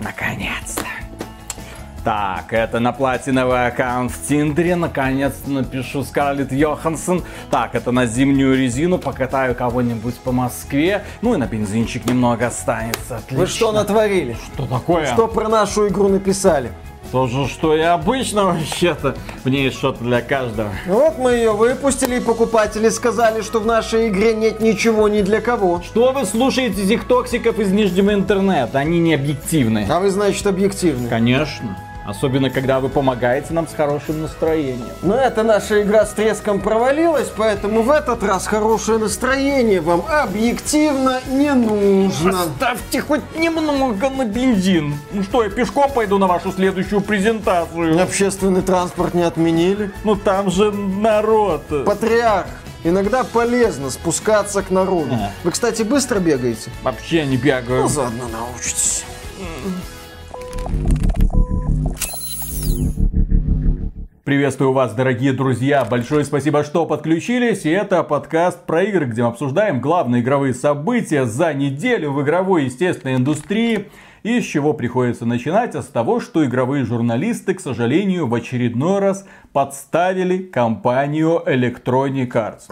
Наконец-то. Так, это на платиновый аккаунт в Тиндере. Наконец напишу Скарлетт Йоханссон. Так, это на зимнюю резину. Покатаю кого-нибудь по Москве. Ну и на бензинчик немного останется. Отлично. Вы что натворили? Что такое? Что про нашу игру написали? То же, что и обычно вообще-то. В ней что-то для каждого. Вот мы ее выпустили, и покупатели сказали, что в нашей игре нет ничего ни для кого. Что вы слушаете этих токсиков из нижнего интернета? Они не объективны. А вы, значит, объективны. Конечно. Особенно, когда вы помогаете нам с хорошим настроением. Но эта наша игра с треском провалилась, поэтому в этот раз хорошее настроение вам объективно не нужно. Ставьте хоть немного на бензин. Ну что, я пешком пойду на вашу следующую презентацию? Общественный транспорт не отменили. Ну там же народ. Патриарх. Иногда полезно спускаться к народу. Ага. Вы, кстати, быстро бегаете? Вообще не бегаю. Ну, заодно научитесь. Приветствую вас, дорогие друзья. Большое спасибо, что подключились. И это подкаст про игры, где мы обсуждаем главные игровые события за неделю в игровой, естественной индустрии. И с чего приходится начинать? А с того, что игровые журналисты, к сожалению, в очередной раз подставили компанию Electronic Arts.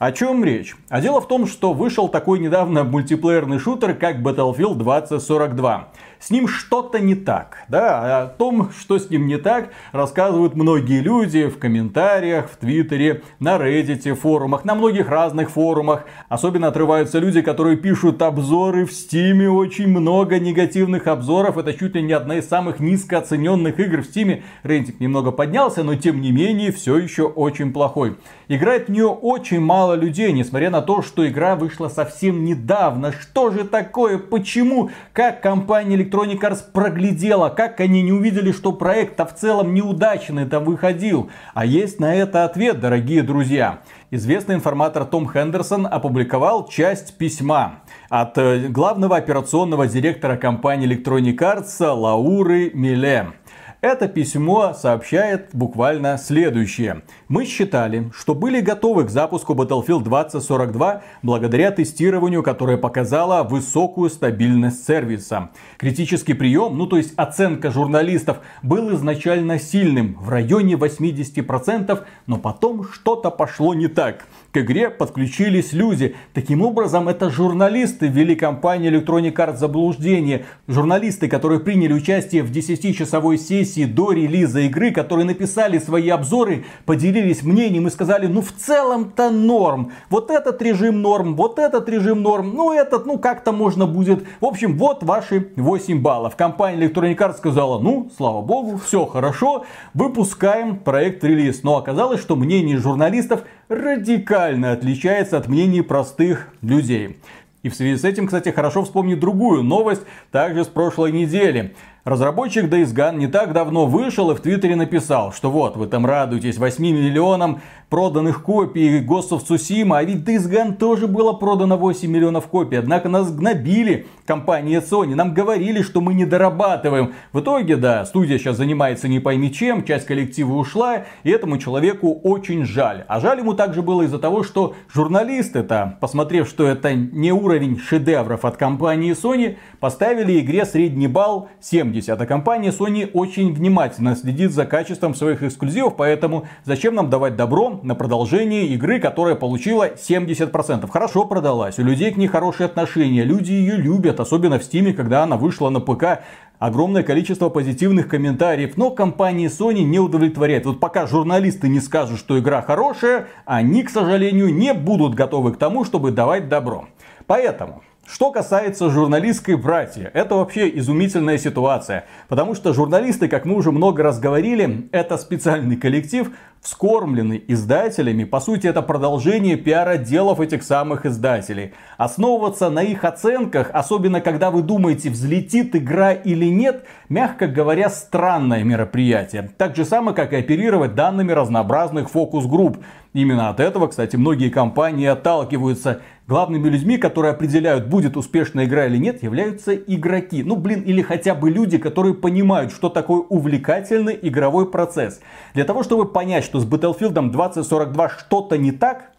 О чем речь? А дело в том, что вышел такой недавно мультиплеерный шутер, как Battlefield 2042. С ним что-то не так. Да? А О том, что с ним не так, рассказывают многие люди в комментариях, в Твиттере, на Reddit, форумах, на многих разных форумах. Особенно отрываются люди, которые пишут обзоры в Стиме. Очень много негативных обзоров. Это чуть ли не одна из самых низкооцененных игр в Стиме. Рейтинг немного поднялся, но тем не менее все еще очень плохой. Играет в нее очень мало людей, несмотря на то, что игра вышла совсем недавно. Что же такое? Почему? Как компания Electronic Arts проглядела? Как они не увидели, что проект в целом неудачный там выходил? А есть на это ответ, дорогие друзья. Известный информатор Том Хендерсон опубликовал часть письма от э, главного операционного директора компании Electronic Arts Лауры Миле. Это письмо сообщает буквально следующее. Мы считали, что были готовы к запуску Battlefield 2042 благодаря тестированию, которое показало высокую стабильность сервиса. Критический прием, ну то есть оценка журналистов, был изначально сильным, в районе 80%, но потом что-то пошло не так. К игре подключились люди. Таким образом, это журналисты ввели компанию Electronic Arts заблуждение. Журналисты, которые приняли участие в 10-часовой сессии до релиза игры, которые написали свои обзоры, поделились мнением и сказали, ну в целом-то норм. Вот этот режим норм, вот этот режим норм, ну этот, ну как-то можно будет. В общем, вот ваши 8 баллов. Компания Electronic Arts сказала, ну, слава богу, все хорошо, выпускаем проект релиз. Но оказалось, что мнение журналистов радикально отличается от мнений простых людей. И в связи с этим, кстати, хорошо вспомнить другую новость, также с прошлой недели. Разработчик Days Gone не так давно вышел и в Твиттере написал, что вот, вы там радуетесь 8 миллионам проданных копий Ghost of Tsushima, а ведь Days Gone тоже было продано 8 миллионов копий. Однако нас гнобили компания Sony, нам говорили, что мы не дорабатываем. В итоге, да, студия сейчас занимается не пойми чем, часть коллектива ушла, и этому человеку очень жаль. А жаль ему также было из-за того, что журналисты-то, посмотрев, что это не уровень шедевров от компании Sony, поставили игре средний балл 70. А компания Sony очень внимательно следит за качеством своих эксклюзивов, поэтому зачем нам давать добро на продолжение игры, которая получила 70%. Хорошо продалась, у людей к ней хорошие отношения, люди ее любят, особенно в Стиме, когда она вышла на ПК. Огромное количество позитивных комментариев, но компания Sony не удовлетворяет. Вот пока журналисты не скажут, что игра хорошая, они, к сожалению, не будут готовы к тому, чтобы давать добро. Поэтому что касается журналистской братья, это вообще изумительная ситуация. Потому что журналисты, как мы уже много раз говорили, это специальный коллектив, вскормленный издателями. По сути, это продолжение пиар-отделов этих самых издателей. Основываться на их оценках, особенно когда вы думаете, взлетит игра или нет, мягко говоря, странное мероприятие. Так же самое, как и оперировать данными разнообразных фокус-групп. Именно от этого, кстати, многие компании отталкиваются. Главными людьми, которые определяют, будет успешная игра или нет, являются игроки. Ну, блин, или хотя бы люди, которые понимают, что такое увлекательный игровой процесс. Для того, чтобы понять, что с Battlefield 2042 что-то не так,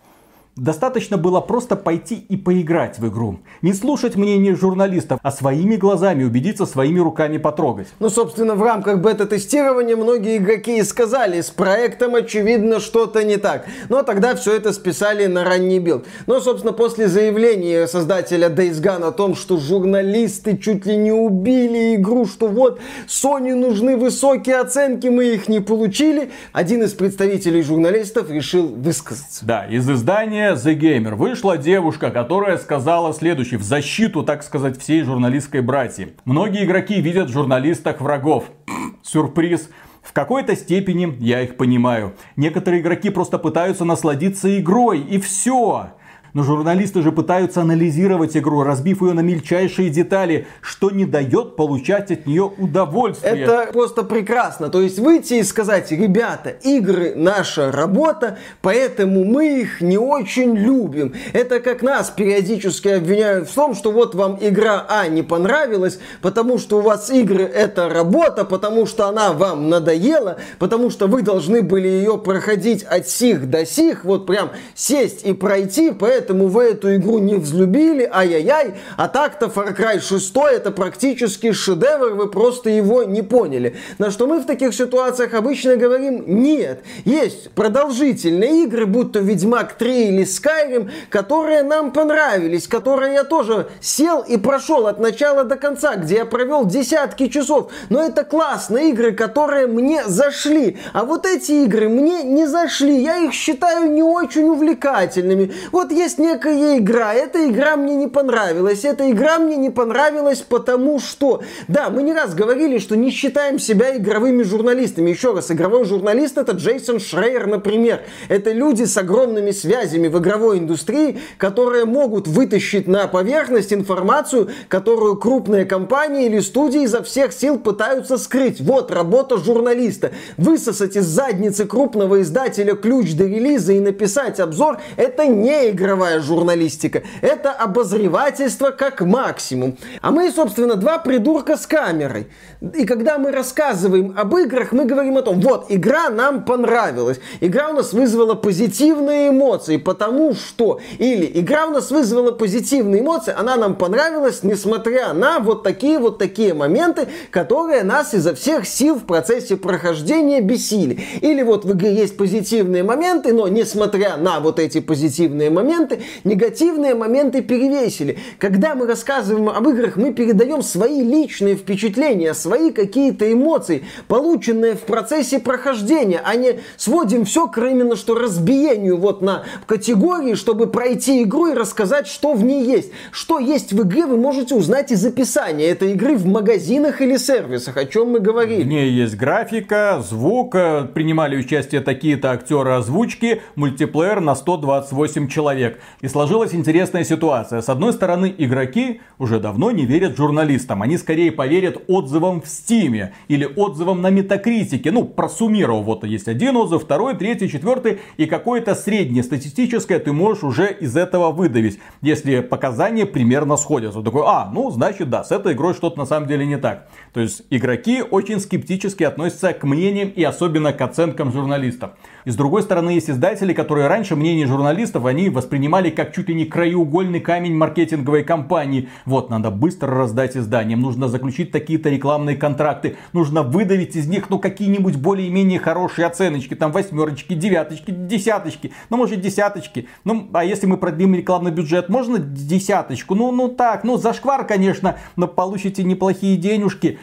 Достаточно было просто пойти и поиграть в игру. Не слушать мнение журналистов, а своими глазами убедиться, своими руками потрогать. Ну, собственно, в рамках бета-тестирования многие игроки и сказали, с проектом очевидно что-то не так. Но тогда все это списали на ранний билд. Но, собственно, после заявления создателя Days Gone о том, что журналисты чуть ли не убили игру, что вот Sony нужны высокие оценки, мы их не получили, один из представителей журналистов решил высказаться. Да, из издания издания The Gamer вышла девушка, которая сказала следующее, в защиту, так сказать, всей журналистской братьи. Многие игроки видят в журналистах врагов. Сюрприз. В какой-то степени я их понимаю. Некоторые игроки просто пытаются насладиться игрой, и все. Но журналисты же пытаются анализировать игру, разбив ее на мельчайшие детали, что не дает получать от нее удовольствие. Это просто прекрасно. То есть выйти и сказать, ребята, игры наша работа, поэтому мы их не очень любим. Это как нас периодически обвиняют в том, что вот вам игра А не понравилась, потому что у вас игры это работа, потому что она вам надоела, потому что вы должны были ее проходить от сих до сих, вот прям сесть и пройти, поэтому поэтому вы эту игру не взлюбили, ай-яй-яй, а так-то Far Cry 6 это практически шедевр, вы просто его не поняли. На что мы в таких ситуациях обычно говорим, нет, есть продолжительные игры, будь то Ведьмак 3 или Skyrim, которые нам понравились, которые я тоже сел и прошел от начала до конца, где я провел десятки часов. Но это классные игры, которые мне зашли. А вот эти игры мне не зашли. Я их считаю не очень увлекательными. Вот есть есть некая игра, эта игра мне не понравилась, эта игра мне не понравилась потому что... Да, мы не раз говорили, что не считаем себя игровыми журналистами. Еще раз, игровой журналист это Джейсон Шрейер, например. Это люди с огромными связями в игровой индустрии, которые могут вытащить на поверхность информацию, которую крупные компании или студии изо всех сил пытаются скрыть. Вот работа журналиста. Высосать из задницы крупного издателя ключ до релиза и написать обзор, это не игровая мировая журналистика. Это обозревательство как максимум. А мы, собственно, два придурка с камерой. И когда мы рассказываем об играх, мы говорим о том, вот, игра нам понравилась. Игра у нас вызвала позитивные эмоции, потому что... Или игра у нас вызвала позитивные эмоции, она нам понравилась, несмотря на вот такие вот такие моменты, которые нас изо всех сил в процессе прохождения бесили. Или вот в игре есть позитивные моменты, но несмотря на вот эти позитивные моменты, моменты, негативные моменты перевесили. Когда мы рассказываем об играх, мы передаем свои личные впечатления, свои какие-то эмоции, полученные в процессе прохождения, а не сводим все к именно что разбиению вот на категории, чтобы пройти игру и рассказать, что в ней есть. Что есть в игре, вы можете узнать из описания этой игры в магазинах или сервисах, о чем мы говорили. В ней есть графика, звук, принимали участие такие-то актеры озвучки, мультиплеер на 128 человек. И сложилась интересная ситуация. С одной стороны, игроки уже давно не верят журналистам. Они скорее поверят отзывам в Стиме или отзывам на Метакритике. Ну, просуммировал, вот есть один отзыв, второй, третий, четвертый. И какое-то среднее статистическое ты можешь уже из этого выдавить. Если показания примерно сходятся. Такой, а, ну, значит, да, с этой игрой что-то на самом деле не так. То есть, игроки очень скептически относятся к мнениям и особенно к оценкам журналистов. И с другой стороны, есть издатели, которые раньше мнение журналистов, они воспринимали как чуть ли не краеугольный камень маркетинговой кампании. Вот, надо быстро раздать изданиям, нужно заключить такие-то рекламные контракты, нужно выдавить из них, ну, какие-нибудь более-менее хорошие оценочки, там, восьмерочки, девяточки, десяточки, ну, может, десяточки. Ну, а если мы продлим рекламный бюджет, можно десяточку? Ну, ну так, ну, зашквар, конечно, но получите неплохие денежки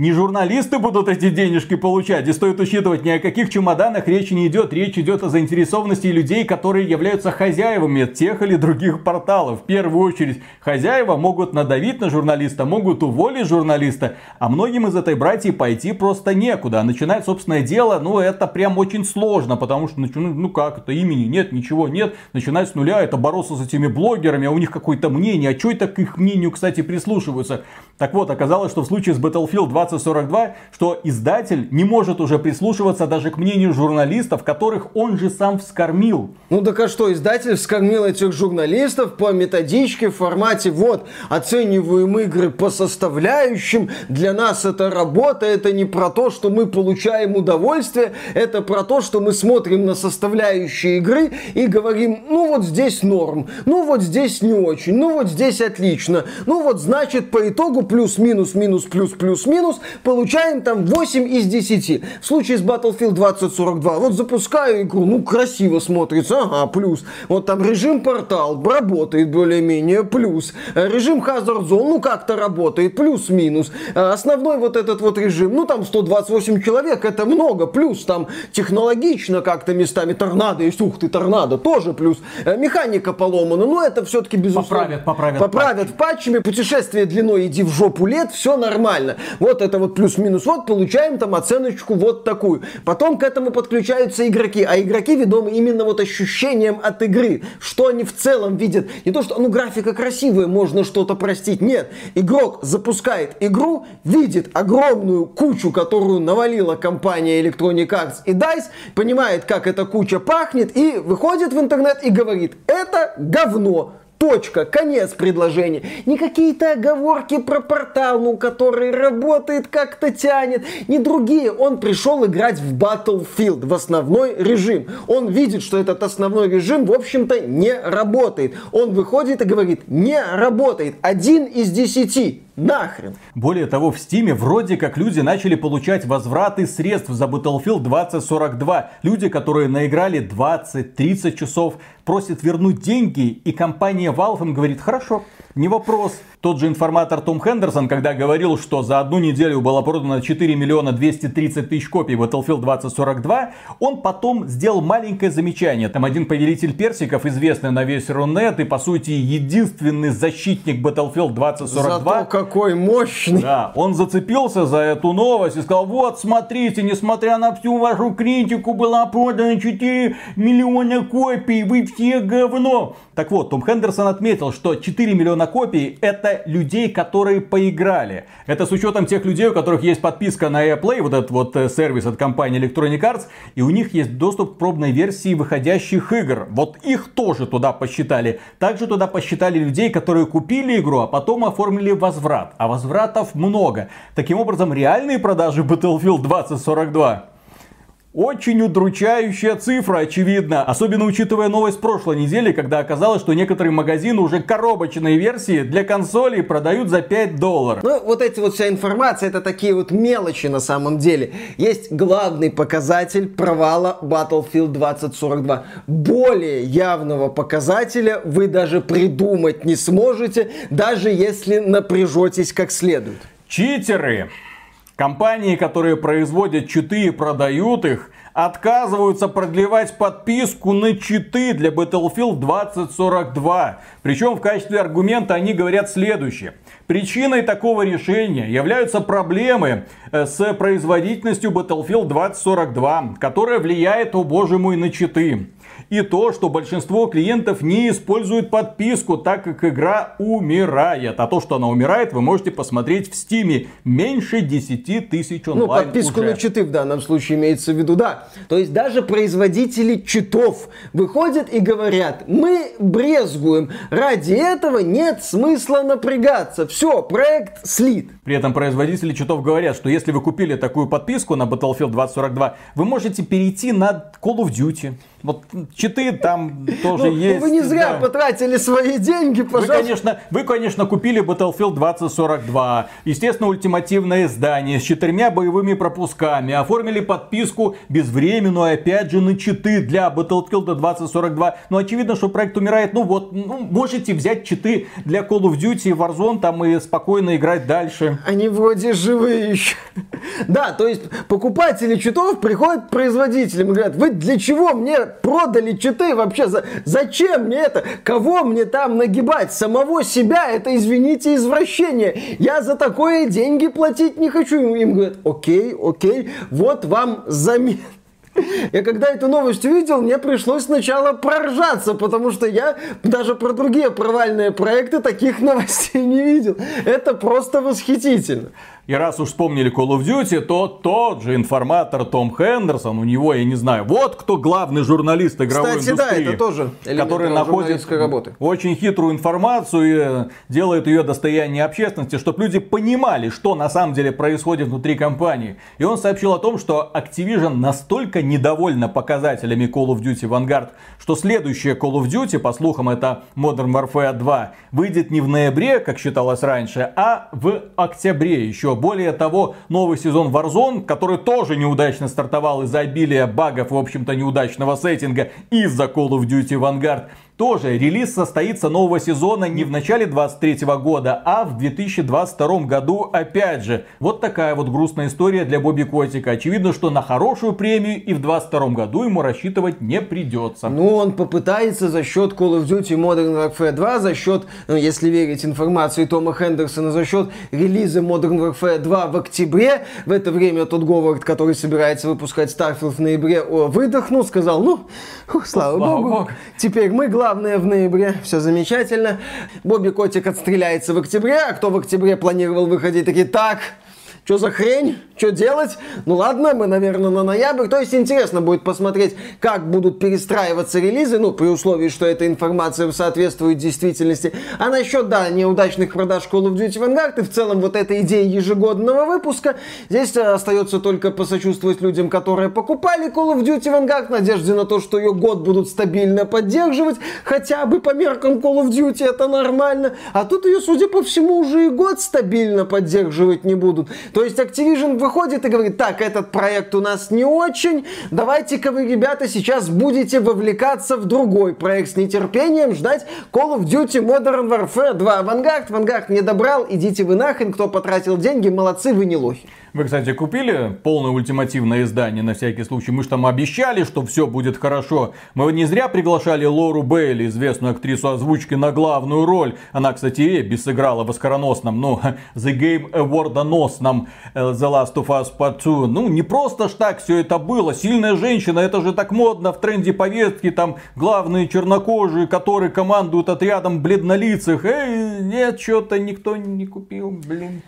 не журналисты будут эти денежки получать. И стоит учитывать, ни о каких чемоданах речи не идет. Речь идет о заинтересованности людей, которые являются хозяевами тех или других порталов. В первую очередь, хозяева могут надавить на журналиста, могут уволить журналиста. А многим из этой братьи пойти просто некуда. А начинать собственное дело, ну это прям очень сложно, потому что, ну, как это, имени нет, ничего нет. Начинать с нуля, это бороться с этими блогерами, а у них какое-то мнение. А что это к их мнению, кстати, прислушиваются? Так вот, оказалось, что в случае с Battlefield 20 2042, что издатель не может уже прислушиваться даже к мнению журналистов, которых он же сам вскормил. Ну так а что, издатель вскормил этих журналистов по методичке в формате вот, оцениваем игры по составляющим, для нас это работа, это не про то, что мы получаем удовольствие, это про то, что мы смотрим на составляющие игры и говорим, ну вот здесь норм, ну вот здесь не очень, ну вот здесь отлично, ну вот значит по итогу плюс-минус, минус, плюс, плюс-минус, получаем там 8 из 10. В случае с Battlefield 2042, вот запускаю игру, ну красиво смотрится, ага, плюс. Вот там режим портал работает более-менее, плюс. Режим Hazard Zone, ну как-то работает, плюс-минус. Основной вот этот вот режим, ну там 128 человек, это много, плюс там технологично как-то местами торнадо есть, ух ты, торнадо, тоже плюс. Механика поломана, но это все-таки безусловно. Поправят, поправят. Поправят патчами, путешествие длиной иди в жопу лет, все нормально. Вот это вот плюс-минус, вот получаем там оценочку вот такую. Потом к этому подключаются игроки, а игроки ведомы именно вот ощущением от игры, что они в целом видят. Не то, что, ну, графика красивая, можно что-то простить. Нет, игрок запускает игру, видит огромную кучу, которую навалила компания Electronic Arts и DICE, понимает, как эта куча пахнет, и выходит в интернет и говорит, это говно, Точка, конец предложения. Не какие-то оговорки про портал, ну, который работает, как-то тянет. Не другие. Он пришел играть в Battlefield, в основной режим. Он видит, что этот основной режим, в общем-то, не работает. Он выходит и говорит, не работает. Один из десяти. Нахрен. Более того, в Стиме вроде как люди начали получать возвраты средств за Battlefield 2042. Люди, которые наиграли 20-30 часов, просят вернуть деньги, и компания Valve им говорит, хорошо, не вопрос. Тот же информатор Том Хендерсон, когда говорил, что за одну неделю было продано 4 миллиона 230 тысяч копий Battlefield 2042, он потом сделал маленькое замечание. Там один повелитель персиков, известный на весь Рунет и по сути единственный защитник Battlefield 2042. Зато какой мощный. Да, он зацепился за эту новость и сказал, вот смотрите, несмотря на всю вашу критику, была продана 4 миллиона копий, вы все говно. Так вот, Том Хендерсон отметил, что 4 миллиона копий это людей, которые поиграли. Это с учетом тех людей, у которых есть подписка на AirPlay, вот этот вот э, сервис от компании Electronic Arts, и у них есть доступ к пробной версии выходящих игр. Вот их тоже туда посчитали. Также туда посчитали людей, которые купили игру, а потом оформили возврат. А возвратов много. Таким образом, реальные продажи Battlefield 2042 очень удручающая цифра, очевидно. Особенно учитывая новость прошлой недели, когда оказалось, что некоторые магазины уже коробочные версии для консолей продают за 5 долларов. Ну, вот эти вот вся информация, это такие вот мелочи на самом деле. Есть главный показатель провала Battlefield 2042. Более явного показателя вы даже придумать не сможете, даже если напряжетесь как следует. Читеры! Компании, которые производят читы и продают их, отказываются продлевать подписку на читы для Battlefield 2042. Причем в качестве аргумента они говорят следующее. Причиной такого решения являются проблемы э, с производительностью Battlefield 2042, которая влияет, о боже мой, на читы и то, что большинство клиентов не используют подписку, так как игра умирает. А то, что она умирает, вы можете посмотреть в стиме. Меньше 10 тысяч ну, онлайн Ну, подписку уже. на читы в данном случае имеется в виду, да. То есть даже производители читов выходят и говорят, мы брезгуем, ради этого нет смысла напрягаться. Все, проект слит. При этом производители читов говорят, что если вы купили такую подписку на Battlefield 2042, вы можете перейти на Call of Duty. Вот читы там тоже ну, есть. Вы не зря да. потратили свои деньги, пожалуйста. Вы конечно, вы, конечно, купили Battlefield 2042. Естественно, ультимативное издание с четырьмя боевыми пропусками. Оформили подписку безвременную, опять же, на читы для Battlefield 2042. Но очевидно, что проект умирает. Ну вот, ну, можете взять читы для Call of Duty и Warzone там и спокойно играть дальше. Они вроде живые еще. Да, то есть покупатели читов приходят к производителям и говорят, вы для чего мне продали читы вообще? За, зачем мне это? Кого мне там нагибать? Самого себя? Это, извините, извращение. Я за такое деньги платить не хочу. Им говорят, окей, окей, вот вам замен. Я когда эту новость увидел, мне пришлось сначала проржаться, потому что я даже про другие провальные проекты таких новостей не видел. Это просто восхитительно. И раз уж вспомнили Call of Duty, то тот же информатор Том Хендерсон, у него, я не знаю, вот кто главный журналист игровой Кстати, индустрии. да, это тоже который находит работы. очень хитрую информацию и делает ее достояние общественности, чтобы люди понимали, что на самом деле происходит внутри компании. И он сообщил о том, что Activision настолько недовольна показателями Call of Duty Vanguard, что следующая Call of Duty, по слухам, это Modern Warfare 2, выйдет не в ноябре, как считалось раньше, а в октябре еще более того, новый сезон Warzone, который тоже неудачно стартовал из-за обилия багов в общем-то, неудачного сеттинга из-за Call of Duty Vanguard, тоже релиз состоится нового сезона не в начале 23 года, а в 2022 году опять же. Вот такая вот грустная история для Бобби Котика. Очевидно, что на хорошую премию и в 22 году ему рассчитывать не придется. Ну, он попытается за счет Call of Duty Modern Warfare 2, за счет, ну, если верить информации Тома Хендерсона, за счет релиза Modern Warfare 2 в октябре. В это время тот Говард, который собирается выпускать Starfield в ноябре, выдохнул, сказал, ну, слава, слава богу, богу, теперь мы главные главное в ноябре. Все замечательно. Бобби Котик отстреляется в октябре, а кто в октябре планировал выходить, такие, так, что за хрень? Что делать? Ну ладно, мы, наверное, на ноябрь. То есть интересно будет посмотреть, как будут перестраиваться релизы, ну, при условии, что эта информация соответствует действительности. А насчет, да, неудачных продаж Call of Duty Vanguard и в целом вот этой идеи ежегодного выпуска, здесь э, остается только посочувствовать людям, которые покупали Call of Duty Vanguard в надежде на то, что ее год будут стабильно поддерживать, хотя бы по меркам Call of Duty это нормально. А тут ее, судя по всему, уже и год стабильно поддерживать не будут. То есть Activision выходит и говорит, так, этот проект у нас не очень, давайте-ка вы, ребята, сейчас будете вовлекаться в другой проект с нетерпением, ждать Call of Duty Modern Warfare 2. Авангард, Авангард не добрал, идите вы нахрен, кто потратил деньги, молодцы, вы не лохи. Вы, кстати, купили полное ультимативное издание на всякий случай? Мы же там обещали, что все будет хорошо. Мы не зря приглашали Лору Бейли, известную актрису озвучки, на главную роль. Она, кстати, и без сыграла в оскароносном, ну, The Game Awardоносном э, The Last of Us Part 2. Ну, не просто ж так все это было. Сильная женщина, это же так модно в тренде повестки. Там главные чернокожие, которые командуют отрядом бледнолицых. Эй, нет, что-то никто не купил, блин.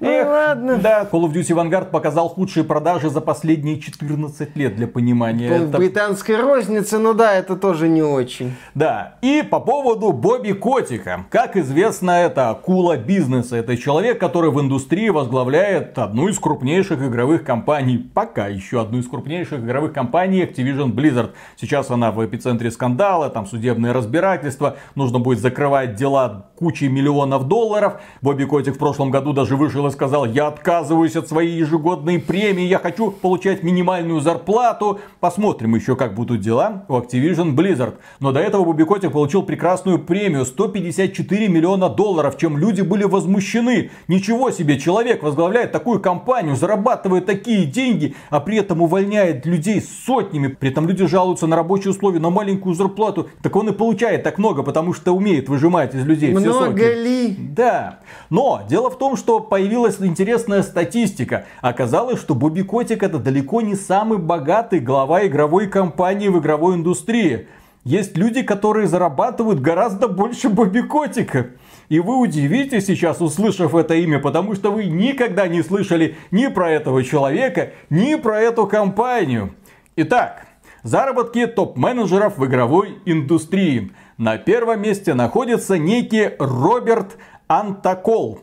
Ну Эх, ладно. Да, Call of Duty Vanguard показал худшие продажи за последние 14 лет, для понимания. В это... британской рознице, ну да, это тоже не очень. Да, и по поводу Бобби Котика. Как известно, это акула бизнеса. Это человек, который в индустрии возглавляет одну из крупнейших игровых компаний, пока еще одну из крупнейших игровых компаний Activision Blizzard. Сейчас она в эпицентре скандала, там судебные разбирательства, нужно будет закрывать дела кучей миллионов долларов. Бобби Котик в прошлом году даже вышел и сказал, я отказываюсь от своей ежегодной премии, я хочу получать минимальную зарплату. Посмотрим еще, как будут дела у Activision Blizzard. Но до этого Бобби Котик получил прекрасную премию 154 миллиона долларов, чем люди были возмущены. Ничего себе, человек возглавляет такую компанию, зарабатывает такие деньги, а при этом увольняет людей сотнями. При этом люди жалуются на рабочие условия, на маленькую зарплату. Так он и получает так много, потому что умеет выжимать из людей много все соки. ли? Да. Но дело в том, что появилась появилась интересная статистика. Оказалось, что Бобби Котик это далеко не самый богатый глава игровой компании в игровой индустрии. Есть люди, которые зарабатывают гораздо больше Бобби Котика. И вы удивитесь сейчас, услышав это имя, потому что вы никогда не слышали ни про этого человека, ни про эту компанию. Итак, заработки топ-менеджеров в игровой индустрии. На первом месте находится некий Роберт Антакол.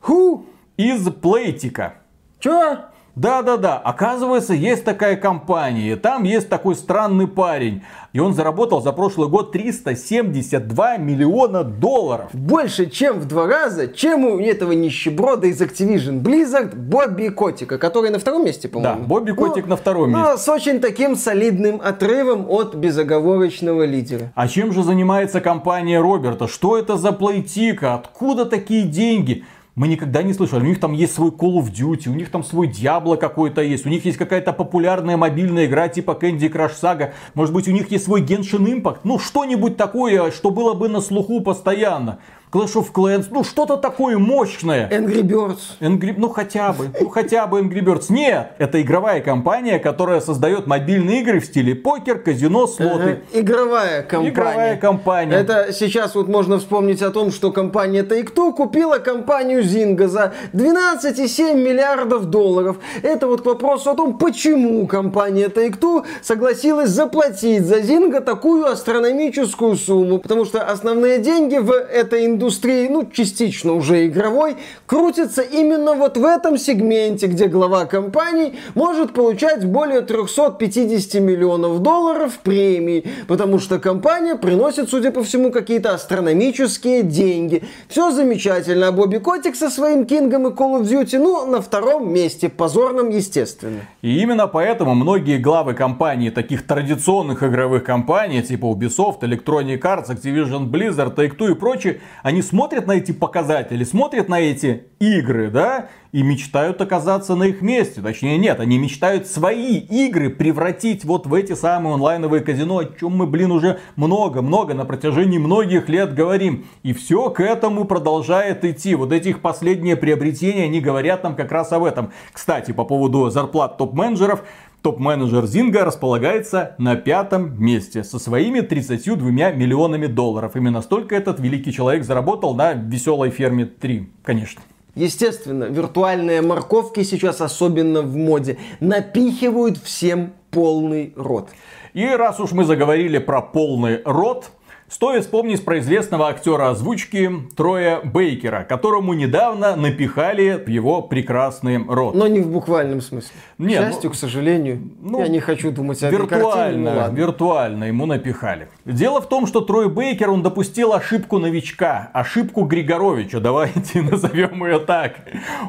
Ху! Из Плейтика. Чё? Да-да-да, оказывается, есть такая компания, там есть такой странный парень. И он заработал за прошлый год 372 миллиона долларов. Больше, чем в два раза, чем у этого нищеброда из Activision Blizzard Бобби Котика, который на втором месте, по-моему. Да, Бобби Котик ну, на втором месте. Но с очень таким солидным отрывом от безоговорочного лидера. А чем же занимается компания Роберта? Что это за плейтика? Откуда такие деньги? Мы никогда не слышали. У них там есть свой Call of Duty, у них там свой Diablo какой-то есть, у них есть какая-то популярная мобильная игра типа Candy Crush Saga, может быть у них есть свой Genshin Impact, ну что-нибудь такое, что было бы на слуху постоянно. Clash of Clans, ну что-то такое мощное. Angry Birds. Angry, ну хотя бы, ну хотя бы Angry Birds. Нет, это игровая компания, которая создает мобильные игры в стиле покер, казино, слоты. Ага. Игровая компания. Игровая компания. Это сейчас вот можно вспомнить о том, что компания Take-Two купила компанию Zynga за 12,7 миллиардов долларов. Это вот к вопросу о том, почему компания Take-Two согласилась заплатить за Zynga такую астрономическую сумму. Потому что основные деньги в этой индустрии, ну, частично уже игровой, крутятся именно вот в этом сегменте, где глава компании может получать более 350 миллионов долларов премии, потому что компания приносит, судя по всему, какие-то астрономические деньги. Все замечательно, а Бобби Котик со своим Кингом и Call of Duty, ну, на втором месте, позорном, естественно. И именно поэтому многие главы компаний, таких традиционных игровых компаний, типа Ubisoft, Electronic Arts, Activision Blizzard, Take-Two и прочие, они смотрят на эти показатели, смотрят на эти игры, да, и мечтают оказаться на их месте. Точнее, нет, они мечтают свои игры превратить вот в эти самые онлайновые казино, о чем мы, блин, уже много-много на протяжении многих лет говорим. И все к этому продолжает идти. Вот эти их последние приобретения, они говорят нам как раз об этом. Кстати, по поводу зарплат топ-менеджеров, Топ-менеджер Зинга располагается на пятом месте со своими 32 миллионами долларов. Именно столько этот великий человек заработал на веселой ферме 3, конечно. Естественно, виртуальные морковки сейчас особенно в моде. Напихивают всем полный рот. И раз уж мы заговорили про полный рот, Стоит вспомнить про известного актера озвучки Троя Бейкера, которому недавно напихали в его прекрасный рот. Но не в буквальном смысле. Нет, К счастью, ну, к сожалению, ну, я не хочу думать о виртуально, картине, ну, виртуально ему напихали. Дело в том, что Трой Бейкер, он допустил ошибку новичка, ошибку Григоровича, давайте назовем ее так.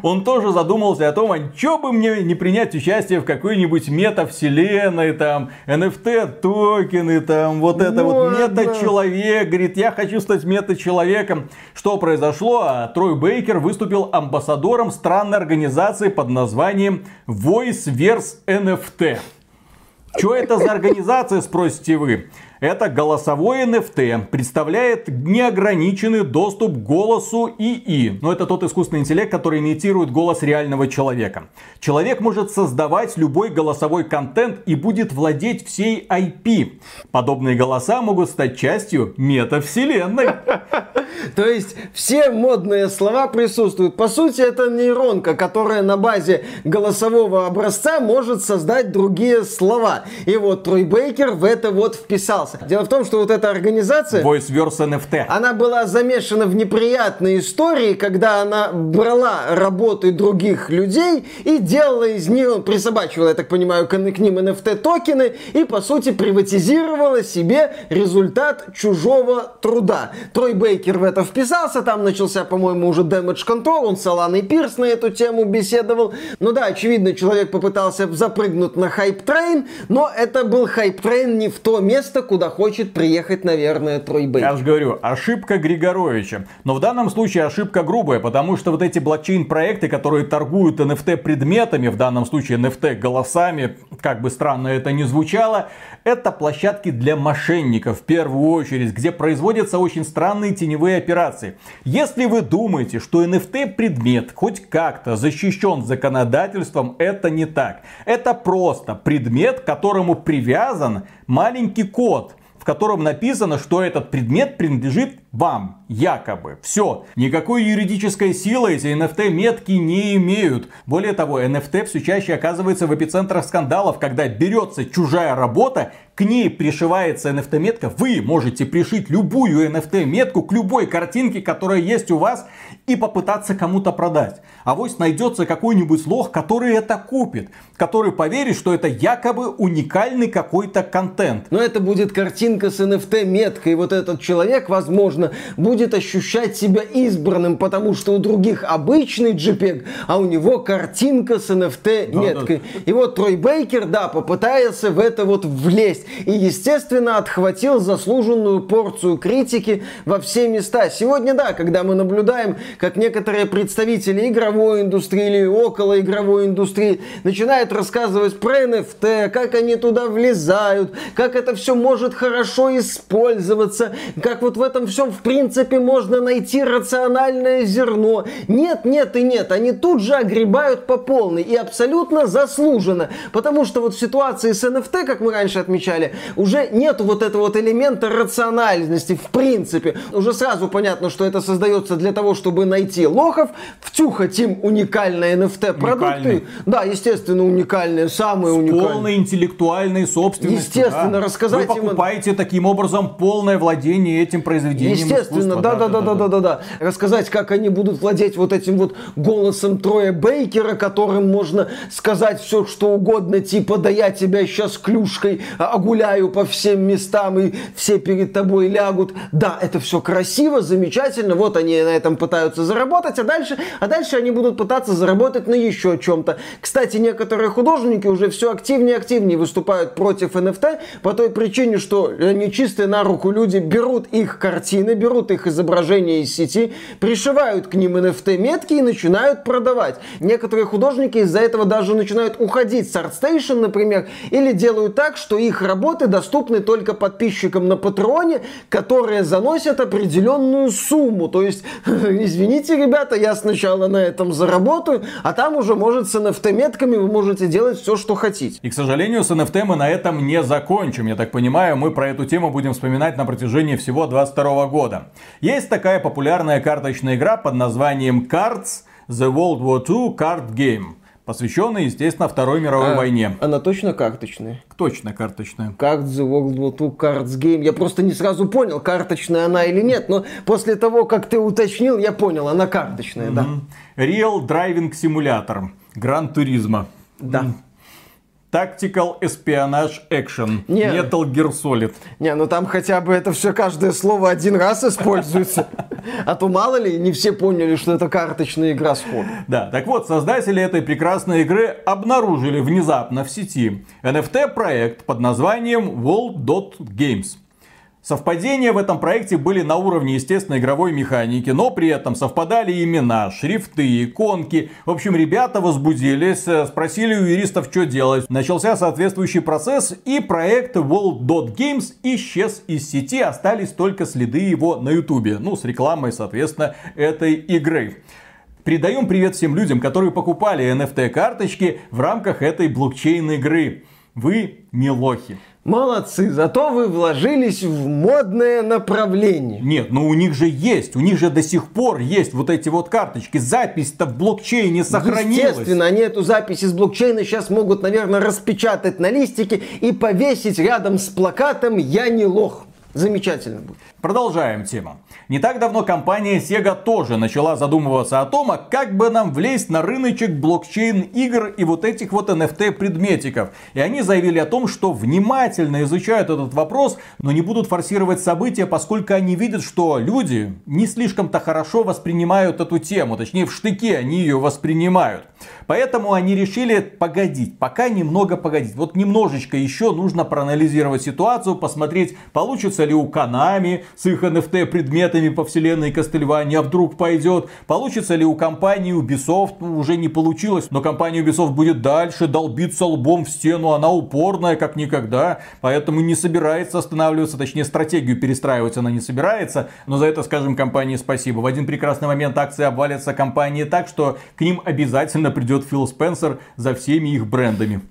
Он тоже задумался о том, а что бы мне не принять участие в какой-нибудь метавселенной, там, NFT-токены, там, вот это вот мета-человек человек, говорит, я хочу стать мета-человеком. Что произошло? Трой Бейкер выступил амбассадором странной организации под названием Voiceverse NFT. Что это за организация, спросите вы? Это голосовой NFT, представляет неограниченный доступ к голосу ИИ. Но это тот искусственный интеллект, который имитирует голос реального человека. Человек может создавать любой голосовой контент и будет владеть всей IP. Подобные голоса могут стать частью метавселенной. То есть все модные слова присутствуют. По сути, это нейронка, которая на базе голосового образца может создать другие слова. И вот Трой Бейкер в это вот вписался занимался. Дело в том, что вот эта организация... VoiceVerse NFT. Она была замешана в неприятной истории, когда она брала работы других людей и делала из них, присобачивала, я так понимаю, к, ним NFT токены и, по сути, приватизировала себе результат чужого труда. Трой Бейкер в это вписался, там начался, по-моему, уже Damage Control, он с Аланой Пирс на эту тему беседовал. Ну да, очевидно, человек попытался запрыгнуть на hype train, но это был hype train не в то место, куда куда хочет приехать, наверное, Трой Бейкер. Я же говорю, ошибка Григоровича. Но в данном случае ошибка грубая, потому что вот эти блокчейн-проекты, которые торгуют NFT предметами, в данном случае NFT голосами, как бы странно это ни звучало, это площадки для мошенников в первую очередь, где производятся очень странные теневые операции. Если вы думаете, что NFT предмет хоть как-то защищен законодательством, это не так. Это просто предмет, к которому привязан маленький код, котором написано, что этот предмет принадлежит вам, якобы. Все. Никакой юридической силы эти NFT метки не имеют. Более того, NFT все чаще оказывается в эпицентрах скандалов, когда берется чужая работа, к ней пришивается NFT метка, вы можете пришить любую NFT метку к любой картинке, которая есть у вас, и попытаться кому-то продать. А вот найдется какой-нибудь лох, который это купит, который поверит, что это якобы уникальный какой-то контент. Но это будет картинка с NFT меткой, и вот этот человек, возможно, будет ощущать себя избранным, потому что у других обычный JPEG, а у него картинка с NFT меткой. Да, да. И вот Трой Бейкер, да, попытается в это вот влезть. И, естественно, отхватил заслуженную порцию критики во все места. Сегодня, да, когда мы наблюдаем, как некоторые представители игровой индустрии или около игровой индустрии начинают рассказывать про NFT, как они туда влезают, как это все может хорошо использоваться, как вот в этом всем в принципе, можно найти рациональное зерно. Нет, нет и нет. Они тут же огребают по полной. И абсолютно заслуженно. Потому что вот в ситуации с NFT, как мы раньше отмечали, уже нету вот этого вот элемента рациональности в принципе. Уже сразу понятно, что это создается для того, чтобы найти лохов, втюхать им уникальные NFT-продукты. Да, естественно, уникальные, самые С уникальные. полной интеллектуальной собственностью. Естественно, да. рассказать Вы им- покупаете таким образом полное владение этим произведением Естественно, искусства. да, да, да, да, да, да, да. Рассказать, как они будут владеть вот этим вот голосом Троя Бейкера, которым можно сказать все, что угодно, типа, да я тебя сейчас клюшкой огуляю по всем местам, и все перед тобой лягут. Да, это все красиво, замечательно, вот они на этом пытаются заработать, а дальше, а дальше они будут пытаться заработать на еще чем-то. Кстати, некоторые художники уже все активнее и активнее выступают против NFT по той причине, что нечистые на руку люди берут их картины, берут их изображения из сети, пришивают к ним NFT-метки и начинают продавать. Некоторые художники из-за этого даже начинают уходить с ArtStation, например, или делают так, что их работы доступны только подписчикам на Патреоне, которые заносят определенную сумму. То есть, извините, ребята, я сначала на этом заработаю, а там уже, может, с NFT-метками вы можете делать все, что хотите. И, к сожалению, с NFT мы на этом не закончим. Я так понимаю, мы про эту тему будем вспоминать на протяжении всего 22 года. Есть такая популярная карточная игра под названием Cards The World War II Card Game. Посвященная, естественно, Второй мировой войне. Она точно карточная? Точно карточная. Cards the World War II Cards Game. Я просто не сразу понял, карточная она или нет, но после того, как ты уточнил, я понял, она карточная, да. Real Driving Simulator. Гран Туризма. Да. Tactical Espionage Action. Не. Metal Gear Solid. Не, ну там хотя бы это все каждое слово один раз используется. А то мало ли, не все поняли, что это карточная игра сходу. Да, так вот, создатели этой прекрасной игры обнаружили внезапно в сети NFT-проект под названием World.Games. Совпадения в этом проекте были на уровне, естественно, игровой механики, но при этом совпадали имена, шрифты, иконки. В общем, ребята возбудились, э, спросили у юристов, что делать. Начался соответствующий процесс, и проект World.Games исчез из сети, остались только следы его на ютубе. Ну, с рекламой, соответственно, этой игры. Передаем привет всем людям, которые покупали NFT-карточки в рамках этой блокчейн-игры. Вы не лохи. Молодцы, зато вы вложились в модное направление. Нет, но у них же есть, у них же до сих пор есть вот эти вот карточки. Запись-то в блокчейне сохранилась. Естественно, они эту запись из блокчейна сейчас могут, наверное, распечатать на листике и повесить рядом с плакатом «Я не лох». Замечательно будет. Продолжаем тему. Не так давно компания Sega тоже начала задумываться о том, а как бы нам влезть на рыночек блокчейн игр и вот этих вот NFT предметиков. И они заявили о том, что внимательно изучают этот вопрос, но не будут форсировать события, поскольку они видят, что люди не слишком-то хорошо воспринимают эту тему. Точнее, в штыке они ее воспринимают. Поэтому они решили погодить, пока немного погодить. Вот немножечко еще нужно проанализировать ситуацию, посмотреть, получится ли у Konami с их NFT предметами по вселенной Castlevania, а вдруг пойдет. Получится ли у компании Ubisoft, ну, уже не получилось, но компания Ubisoft будет дальше долбиться лбом в стену, она упорная как никогда, поэтому не собирается останавливаться, точнее стратегию перестраивать она не собирается, но за это скажем компании спасибо. В один прекрасный момент акции обвалятся компании так, что к ним обязательно придет Фил Спенсер за всеми их брендами.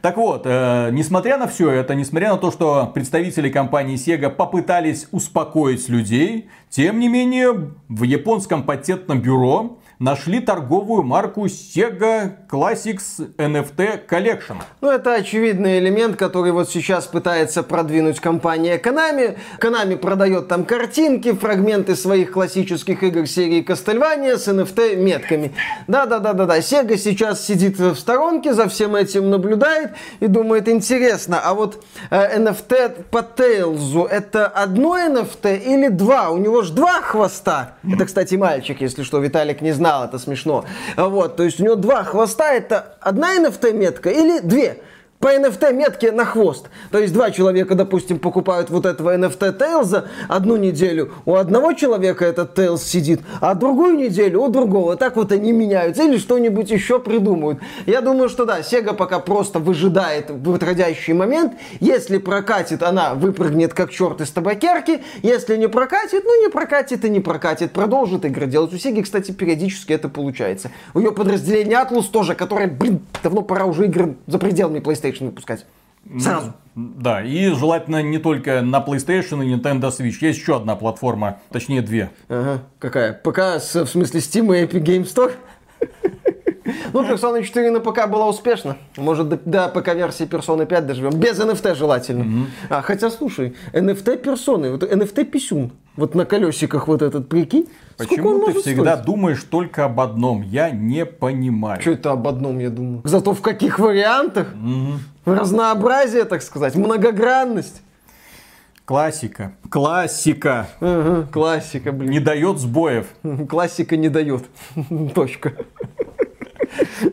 Так вот, э, несмотря на все это, несмотря на то, что представители компании Sega попытались успокоить людей, тем не менее в японском патентном бюро нашли торговую марку Sega Classics NFT Collection. Ну, это очевидный элемент, который вот сейчас пытается продвинуть компания Konami. Konami продает там картинки, фрагменты своих классических игр серии Castlevania с NFT-метками. Да-да-да-да-да. Sega сейчас сидит в сторонке, за всем этим наблюдает и думает, интересно, а вот э, NFT по Тейлзу это одно NFT или два? У него же два хвоста. Это, кстати, мальчик, если что, Виталик не знал, это смешно. Вот, то есть у него два хвоста, это одна NFT-метка или две? По NFT метке на хвост. То есть два человека, допустим, покупают вот этого NFT Tails одну неделю, у одного человека этот Tails сидит, а другую неделю у другого. Так вот они меняются или что-нибудь еще придумают. Я думаю, что да, Sega пока просто выжидает вытродящий момент. Если прокатит, она выпрыгнет как черт из табакерки. Если не прокатит, ну не прокатит и не прокатит. Продолжит игры делать. У Sega, кстати, периодически это получается. У ее подразделение Atlus тоже, которое, блин, давно пора уже игры за пределами PlayStation PlayStation выпускать. Сразу. Да, и желательно не только на PlayStation и Nintendo Switch. Есть еще одна платформа, точнее две. Ага, какая? ПК, в смысле Steam и Epic Game Store? Ну, Persona 4 на ПК была успешна. Может, до, до ПК-версии Persona 5 доживем. Без NFT желательно. Mm-hmm. А, хотя, слушай, NFT персоны, вот NFT писюн, вот на колесиках вот этот, прикинь. Почему ты всегда стоить? думаешь только об одном? Я не понимаю. Что это об одном, я думаю? Зато в каких вариантах? Mm-hmm. Разнообразие, так сказать, многогранность. Классика. Классика. Угу, классика, блин. Не дает сбоев. Классика не дает. Точка.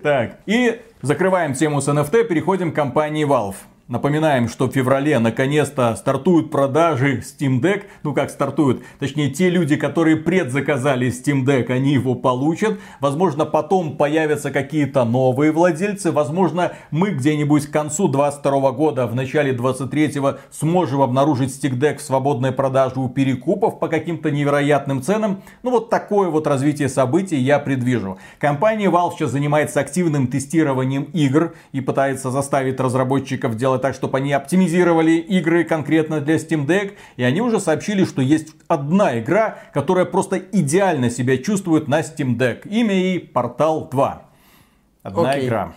Так, и закрываем тему с NFT, переходим к компании Valve. Напоминаем, что в феврале наконец-то стартуют продажи Steam Deck. Ну как стартуют? Точнее, те люди, которые предзаказали Steam Deck, они его получат. Возможно, потом появятся какие-то новые владельцы. Возможно, мы где-нибудь к концу 22 года, в начале 23 сможем обнаружить Steam Deck в свободной продаже у перекупов по каким-то невероятным ценам. Ну вот такое вот развитие событий я предвижу. Компания Valve сейчас занимается активным тестированием игр и пытается заставить разработчиков делать так, чтобы они оптимизировали игры конкретно для Steam Deck. И они уже сообщили, что есть одна игра, которая просто идеально себя чувствует на Steam Deck. Имя ей Портал 2. Одна Окей. игра.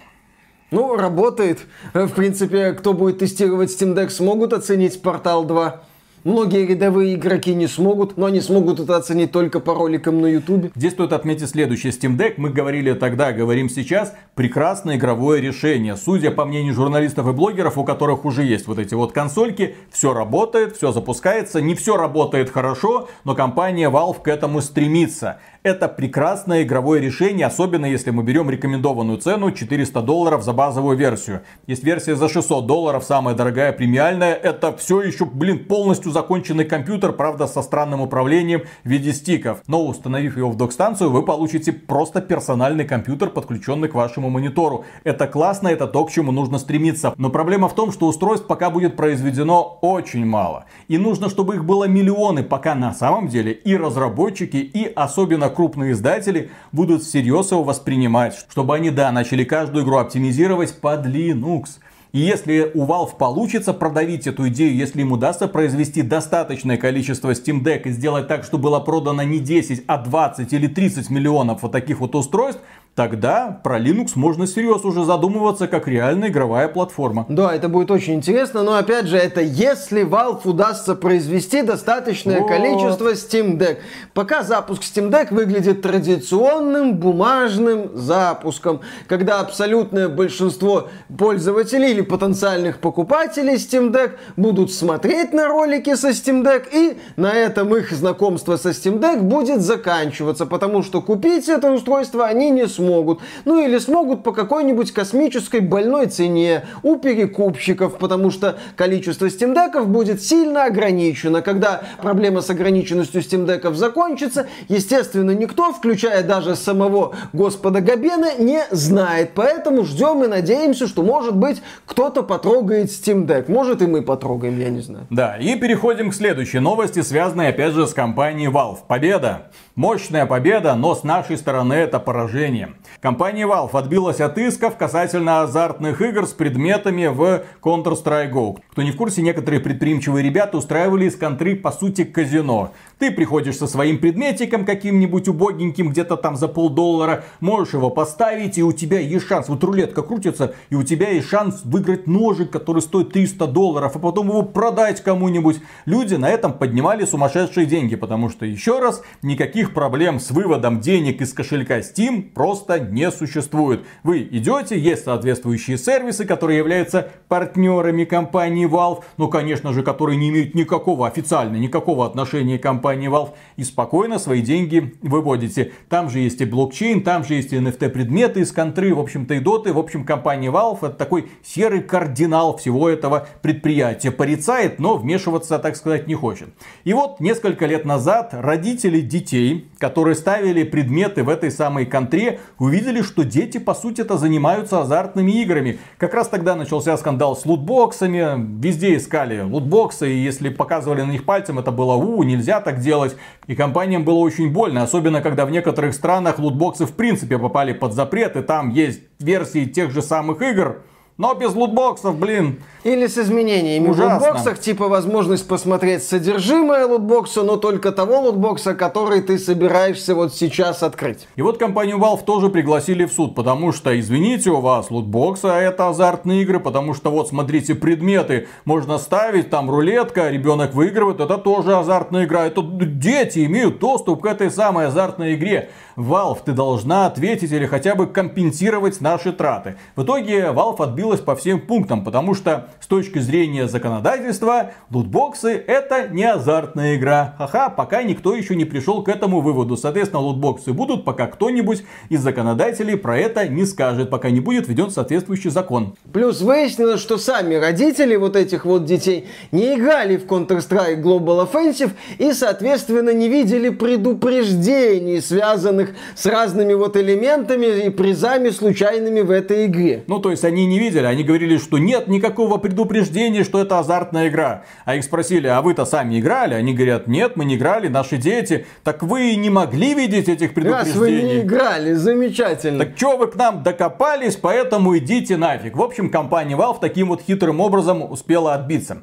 Ну, работает. В принципе, кто будет тестировать Steam Deck, смогут оценить Портал 2. Многие рядовые игроки не смогут, но они смогут это оценить только по роликам на YouTube. Здесь стоит отметить следующее. Steam Deck, мы говорили тогда, говорим сейчас, прекрасное игровое решение. Судя по мнению журналистов и блогеров, у которых уже есть вот эти вот консольки, все работает, все запускается. Не все работает хорошо, но компания Valve к этому стремится. Это прекрасное игровое решение, особенно если мы берем рекомендованную цену 400 долларов за базовую версию. Есть версия за 600 долларов, самая дорогая, премиальная. Это все еще, блин, полностью законченный компьютер, правда, со странным управлением в виде стиков. Но установив его в док-станцию, вы получите просто персональный компьютер, подключенный к вашему монитору. Это классно, это то, к чему нужно стремиться. Но проблема в том, что устройств пока будет произведено очень мало. И нужно, чтобы их было миллионы, пока на самом деле и разработчики, и особенно крупные издатели будут всерьез его воспринимать, чтобы они, да, начали каждую игру оптимизировать под Linux. И если у Valve получится продавить эту идею, если им удастся произвести достаточное количество Steam Deck и сделать так, чтобы было продано не 10, а 20 или 30 миллионов вот таких вот устройств, тогда про Linux можно серьезно уже задумываться как реальная игровая платформа. Да, это будет очень интересно, но опять же, это если Valve удастся произвести достаточное вот. количество Steam Deck. Пока запуск Steam Deck выглядит традиционным бумажным запуском, когда абсолютное большинство пользователей или потенциальных покупателей Steam Deck будут смотреть на ролики со Steam Deck и на этом их знакомство со Steam Deck будет заканчиваться, потому что купить это устройство они не смогут смогут. Ну или смогут по какой-нибудь космической больной цене у перекупщиков, потому что количество Deck'ов будет сильно ограничено. Когда проблема с ограниченностью Deck'ов закончится, естественно, никто, включая даже самого господа Габена, не знает. Поэтому ждем и надеемся, что, может быть, кто-то потрогает Steam Deck. Может, и мы потрогаем, я не знаю. Да, и переходим к следующей новости, связанной, опять же, с компанией Valve. Победа! Мощная победа, но с нашей стороны это поражение. Компания Valve отбилась от исков касательно азартных игр с предметами в Counter-Strike Go. Кто не в курсе, некоторые предприимчивые ребята устраивали из контры по сути казино. Ты приходишь со своим предметиком каким-нибудь убогеньким, где-то там за полдоллара, можешь его поставить, и у тебя есть шанс. Вот рулетка крутится, и у тебя есть шанс выиграть ножик, который стоит 300 долларов, а потом его продать кому-нибудь. Люди на этом поднимали сумасшедшие деньги, потому что, еще раз, никаких никаких проблем с выводом денег из кошелька Steam просто не существует. Вы идете, есть соответствующие сервисы, которые являются партнерами компании Valve, ну, конечно же, которые не имеют никакого официально, никакого отношения к компании Valve, и спокойно свои деньги выводите. Там же есть и блокчейн, там же есть и NFT-предметы из контры, в общем-то, и доты. В общем, компания Valve это такой серый кардинал всего этого предприятия. Порицает, но вмешиваться, так сказать, не хочет. И вот несколько лет назад родители детей, которые ставили предметы в этой самой контре, увидели, что дети, по сути, это занимаются азартными играми. Как раз тогда начался скандал с лутбоксами. Везде искали лутбоксы, и если показывали на них пальцем, это было у, нельзя так делать. И компаниям было очень больно, особенно когда в некоторых странах лутбоксы в принципе попали под запрет, и там есть версии тех же самых игр, но без лутбоксов, блин. Или с изменениями Ужасно. в лутбоксах, типа возможность посмотреть содержимое лутбокса, но только того лутбокса, который ты собираешься вот сейчас открыть. И вот компанию Valve тоже пригласили в суд, потому что, извините, у вас лутбоксы, а это азартные игры, потому что вот смотрите, предметы можно ставить, там рулетка, ребенок выигрывает, это тоже азартная игра. Это дети имеют доступ к этой самой азартной игре. Valve, ты должна ответить или хотя бы компенсировать наши траты. В итоге Valve отбилась по всем пунктам, потому что с точки зрения законодательства лутбоксы это не азартная игра. Ха-ха, пока никто еще не пришел к этому выводу. Соответственно, лутбоксы будут, пока кто-нибудь из законодателей про это не скажет, пока не будет введен соответствующий закон. Плюс выяснилось, что сами родители вот этих вот детей не играли в Counter-Strike Global Offensive и, соответственно, не видели предупреждений, связанных связанных с разными вот элементами и призами случайными в этой игре. Ну, то есть они не видели, они говорили, что нет никакого предупреждения, что это азартная игра. А их спросили, а вы-то сами играли? Они говорят, нет, мы не играли, наши дети. Так вы не могли видеть этих предупреждений? Раз вы не играли, замечательно. Так что вы к нам докопались, поэтому идите нафиг. В общем, компания Valve таким вот хитрым образом успела отбиться.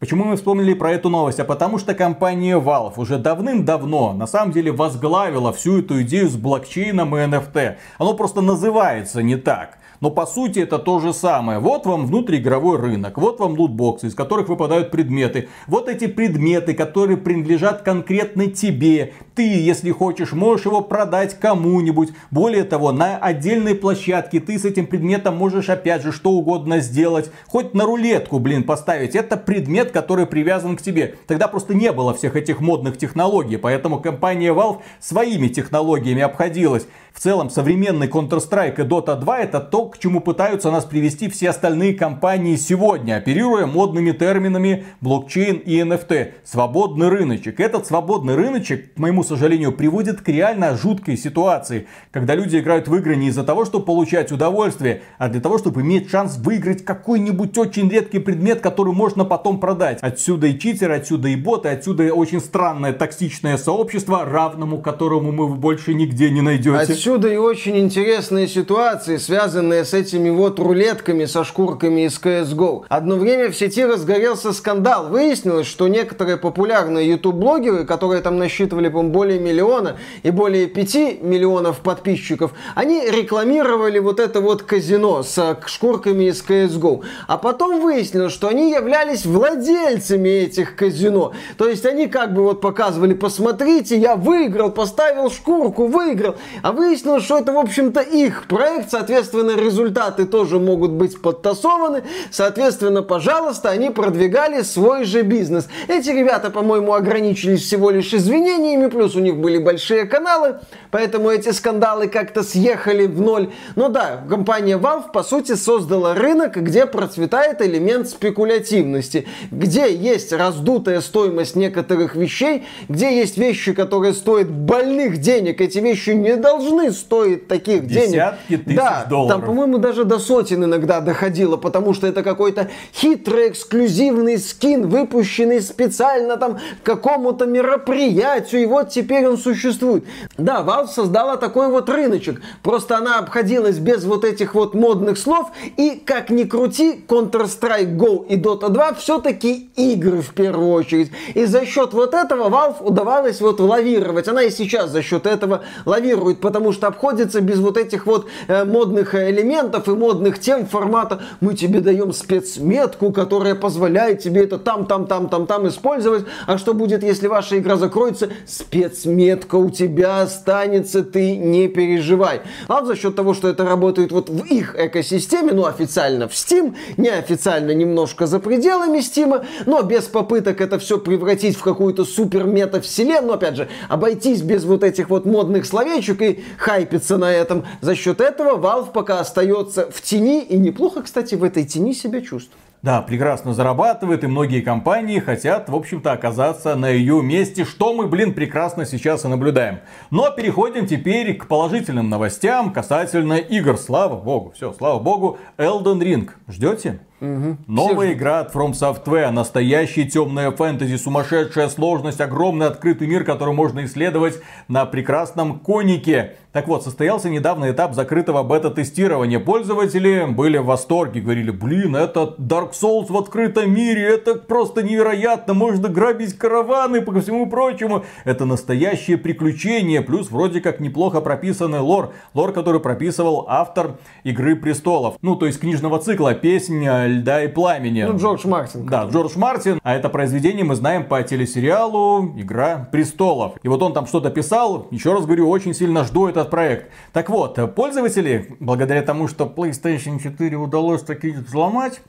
Почему мы вспомнили про эту новость? А потому что компания Valve уже давным-давно на самом деле возглавила всю эту идею с блокчейном и NFT. Оно просто называется не так. Но по сути это то же самое. Вот вам внутриигровой рынок, вот вам лутбоксы, из которых выпадают предметы. Вот эти предметы, которые принадлежат конкретно тебе. Ты, если хочешь, можешь его продать кому-нибудь. Более того, на отдельной площадке ты с этим предметом можешь опять же что угодно сделать. Хоть на рулетку, блин, поставить. Это предмет, который привязан к тебе. Тогда просто не было всех этих модных технологий. Поэтому компания Valve своими технологиями обходилась. В целом, современный Counter-Strike и Dota 2 это то, к чему пытаются нас привести все остальные компании сегодня, оперируя модными терминами блокчейн и NFT. Свободный рыночек. Этот свободный рыночек, к моему сожалению, приводит к реально жуткой ситуации, когда люди играют в игры не из-за того, чтобы получать удовольствие, а для того, чтобы иметь шанс выиграть какой-нибудь очень редкий предмет, который можно потом продать. Отсюда и читеры, отсюда и боты, отсюда очень странное токсичное сообщество, равному которому мы больше нигде не найдете. Отсюда и очень интересные ситуации, связанные с этими вот рулетками со шкурками из CSGO. Одно время в сети разгорелся скандал. Выяснилось, что некоторые популярные YouTube-блогеры, которые там насчитывали, по более миллиона и более 5 миллионов подписчиков, они рекламировали вот это вот казино с шкурками из CSGO. А потом выяснилось, что они являлись владельцами этих казино. То есть они как бы вот показывали, посмотрите, я выиграл, поставил шкурку, выиграл. А вы выяснилось, что это, в общем-то, их проект, соответственно, результаты тоже могут быть подтасованы, соответственно, пожалуйста, они продвигали свой же бизнес. Эти ребята, по-моему, ограничились всего лишь извинениями, плюс у них были большие каналы, поэтому эти скандалы как-то съехали в ноль. Но да, компания Valve, по сути, создала рынок, где процветает элемент спекулятивности, где есть раздутая стоимость некоторых вещей, где есть вещи, которые стоят больных денег, эти вещи не должны должны стоить таких Десятки денег. тысяч да, долларов. Там, по-моему, даже до сотен иногда доходило, потому что это какой-то хитрый эксклюзивный скин, выпущенный специально там какому-то мероприятию, и вот теперь он существует. Да, Valve создала такой вот рыночек, просто она обходилась без вот этих вот модных слов, и как ни крути, Counter-Strike Go и Dota 2 все-таки игры в первую очередь. И за счет вот этого Valve удавалось вот лавировать. Она и сейчас за счет этого лавирует, потому что обходится без вот этих вот э, модных э, элементов и модных тем формата мы тебе даем спецметку, которая позволяет тебе это там, там, там, там, там использовать. А что будет, если ваша игра закроется? Спецметка у тебя останется, ты не переживай. А за счет того, что это работает вот в их экосистеме, ну официально в Steam, неофициально немножко за пределами Steam, но без попыток это все превратить в какую-то супер мета-вселенную, опять же, обойтись без вот этих вот модных словечек и хайпиться на этом. За счет этого Valve пока остается в тени и неплохо, кстати, в этой тени себя чувствует. Да, прекрасно зарабатывает, и многие компании хотят, в общем-то, оказаться на ее месте, что мы, блин, прекрасно сейчас и наблюдаем. Но переходим теперь к положительным новостям касательно игр. Слава богу, все, слава богу, Elden Ring. Ждете? Угу. Новая Все игра от From Software, настоящая темная фэнтези, сумасшедшая сложность, огромный открытый мир, который можно исследовать на прекрасном конике. Так вот, состоялся недавно этап закрытого бета-тестирования. Пользователи были в восторге, говорили, блин, это Dark Souls в открытом мире, это просто невероятно, можно грабить караваны по всему прочему. Это настоящее приключение, плюс вроде как неплохо прописанный лор. Лор, который прописывал автор Игры Престолов. Ну, то есть книжного цикла «Песнь льда и пламени». Ну, Джордж Мартин. Да, Джордж Мартин. А это произведение мы знаем по телесериалу «Игра Престолов». И вот он там что-то писал, еще раз говорю, очень сильно жду это этот проект. Так вот, пользователи, благодаря тому, что PlayStation 4 удалось таки взломать,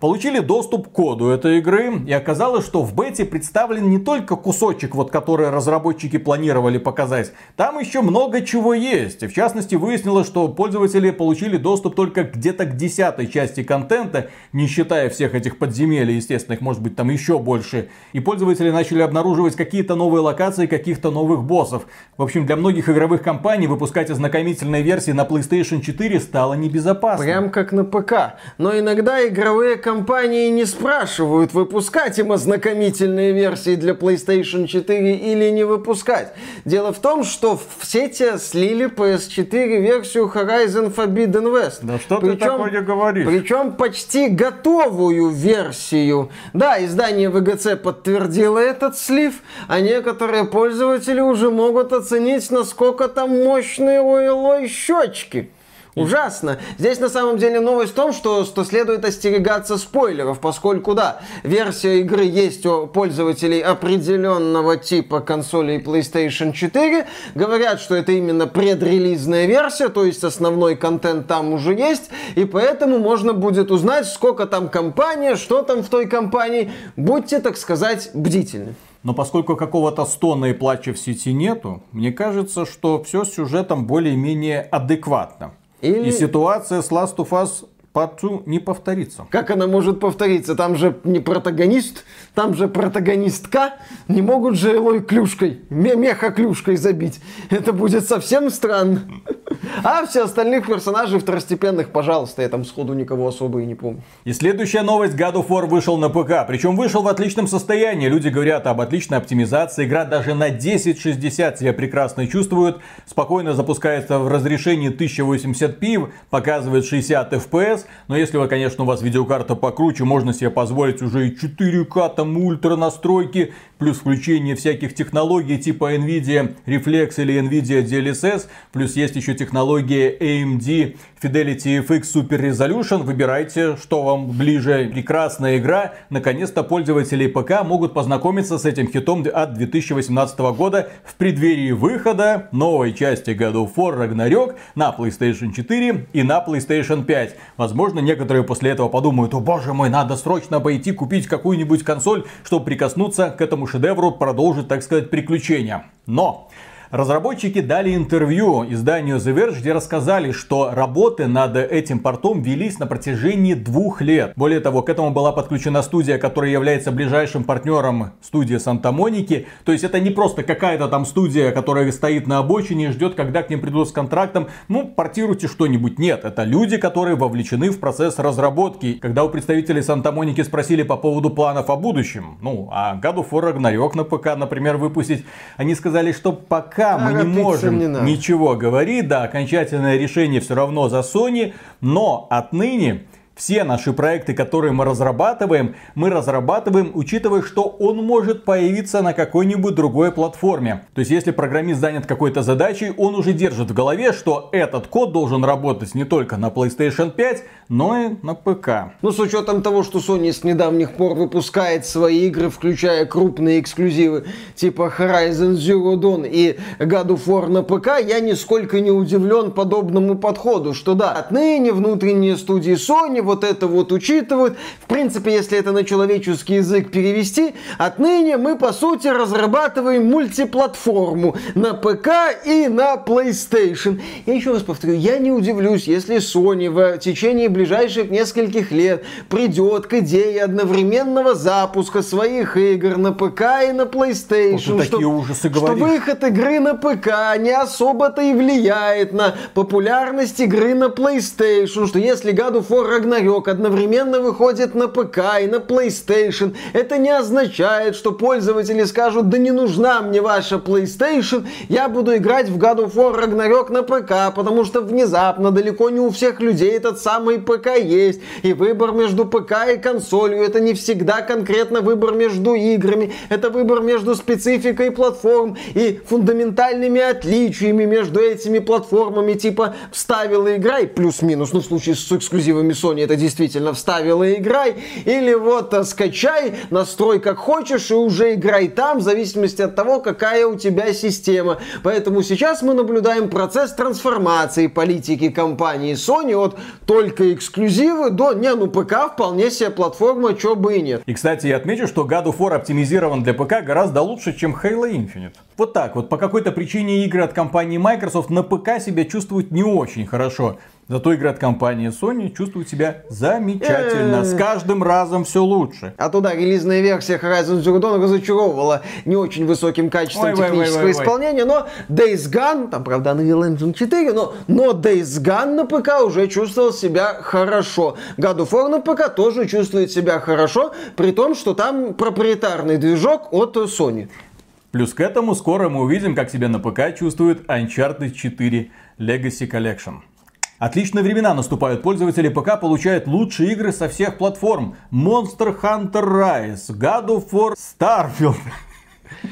получили доступ к коду этой игры, и оказалось, что в бете представлен не только кусочек, вот, который разработчики планировали показать, там еще много чего есть. В частности, выяснилось, что пользователи получили доступ только где-то к десятой части контента, не считая всех этих подземелий, естественно, их может быть там еще больше. И пользователи начали обнаруживать какие-то новые локации, каких-то новых боссов. В общем, для многих игровых компаний выпускать ознакомительные версии на PlayStation 4 стало небезопасно. Прям как на ПК. Но иногда игровые компании не спрашивают, выпускать им ознакомительные версии для PlayStation 4 или не выпускать. Дело в том, что в сети слили PS4 версию Horizon Forbidden West. Да что причем, ты такое говоришь? Причем почти готовую версию. Да, издание VGC подтвердило этот слив, а некоторые пользователи уже могут оценить, насколько там мощные ой щечки. Ужасно. Здесь на самом деле новость в том, что, что следует остерегаться спойлеров, поскольку, да, версия игры есть у пользователей определенного типа консолей PlayStation 4. Говорят, что это именно предрелизная версия, то есть основной контент там уже есть, и поэтому можно будет узнать, сколько там компания, что там в той компании. Будьте, так сказать, бдительны. Но поскольку какого-то стона и плача в сети нету, мне кажется, что все с сюжетом более-менее адекватно. Или... И ситуация с Last of Us Part не повторится. Как она может повториться? Там же не протагонист, там же протагонистка. Не могут же Элой клюшкой, меха клюшкой забить. Это будет совсем странно. А все остальных персонажей второстепенных, пожалуйста, я там сходу никого особо и не помню. И следующая новость. God of War вышел на п.к. Причем вышел в отличном состоянии. Люди говорят об отличной оптимизации. Игра даже на 1060 себя прекрасно чувствует. Спокойно запускается в разрешении 1080p, показывает 60 FPS. Но если вы, конечно, у вас видеокарта покруче, можно себе позволить уже и 4К, там ультра настройки, плюс включение всяких технологий типа NVIDIA Reflex или NVIDIA DLSS, плюс есть еще технология AMD Fidelity FX Super Resolution. Выбирайте, что вам ближе. Прекрасная игра. Наконец-то пользователи ПК могут познакомиться с этим хитом от 2018 года в преддверии выхода новой части God of War Ragnarok на PlayStation 4 и на PlayStation 5. Возможно, некоторые после этого подумают, о боже мой, надо срочно пойти купить какую-нибудь консоль, чтобы прикоснуться к этому шедевру, продолжить, так сказать, приключения. Но Разработчики дали интервью изданию The Verge, где рассказали, что работы над этим портом велись на протяжении двух лет. Более того, к этому была подключена студия, которая является ближайшим партнером студии Санта-Моники. То есть это не просто какая-то там студия, которая стоит на обочине и ждет, когда к ним придут с контрактом. Ну, портируйте что-нибудь. Нет, это люди, которые вовлечены в процесс разработки. Когда у представителей Санта-Моники спросили по поводу планов о будущем, ну, а God of War на ПК, например, выпустить, они сказали, что пока пока мы не можем ничего говорить, да, окончательное решение все равно за Sony, но отныне все наши проекты, которые мы разрабатываем, мы разрабатываем, учитывая, что он может появиться на какой-нибудь другой платформе. То есть, если программист занят какой-то задачей, он уже держит в голове, что этот код должен работать не только на PlayStation 5, но и на ПК. Ну, с учетом того, что Sony с недавних пор выпускает свои игры, включая крупные эксклюзивы, типа Horizon Zero Dawn и God of War на ПК, я нисколько не удивлен подобному подходу, что да, отныне внутренние студии Sony вот это вот учитывают. В принципе, если это на человеческий язык перевести, отныне мы, по сути, разрабатываем мультиплатформу на ПК и на PlayStation. Я еще раз повторю, я не удивлюсь, если Sony в течение ближайших нескольких лет придет к идее одновременного запуска своих игр на ПК и на PlayStation. Вот такие ужасы что выход игры на ПК не особо-то и влияет на популярность игры на PlayStation, что если God of War Ragnarok Ragnarok одновременно выходит на ПК и на PlayStation, это не означает, что пользователи скажут, да не нужна мне ваша PlayStation, я буду играть в God of War Ragnarok на ПК, потому что внезапно далеко не у всех людей этот самый ПК есть, и выбор между ПК и консолью это не всегда конкретно выбор между играми, это выбор между спецификой платформ и фундаментальными отличиями между этими платформами, типа вставила игра и плюс-минус, ну в случае с эксклюзивами Sony это действительно вставила и играй, или вот а, скачай, настрой как хочешь и уже играй там, в зависимости от того, какая у тебя система. Поэтому сейчас мы наблюдаем процесс трансформации политики компании Sony от только эксклюзивы до, не, ну ПК вполне себе платформа, чё бы и нет. И, кстати, я отмечу, что God of War оптимизирован для ПК гораздо лучше, чем Halo Infinite. Вот так вот, по какой-то причине игры от компании Microsoft на ПК себя чувствуют не очень хорошо. Зато игры от компании Sony чувствуют себя замечательно. С каждым разом все лучше. А туда релизная версия Horizon Zero Dawn разочаровывала не очень высоким качеством технического исполнения, но Days Gone, там, правда, Unreal Engine 4, но, но Days Gone на ПК уже чувствовал себя хорошо. God of War на ПК тоже чувствует себя хорошо, при том, что там проприетарный движок от Sony. Плюс к этому скоро мы увидим, как себя на ПК чувствует Uncharted 4 Legacy Collection. Отличные времена наступают. Пользователи ПК получают лучшие игры со всех платформ. Monster Hunter Rise, God of War, Starfield.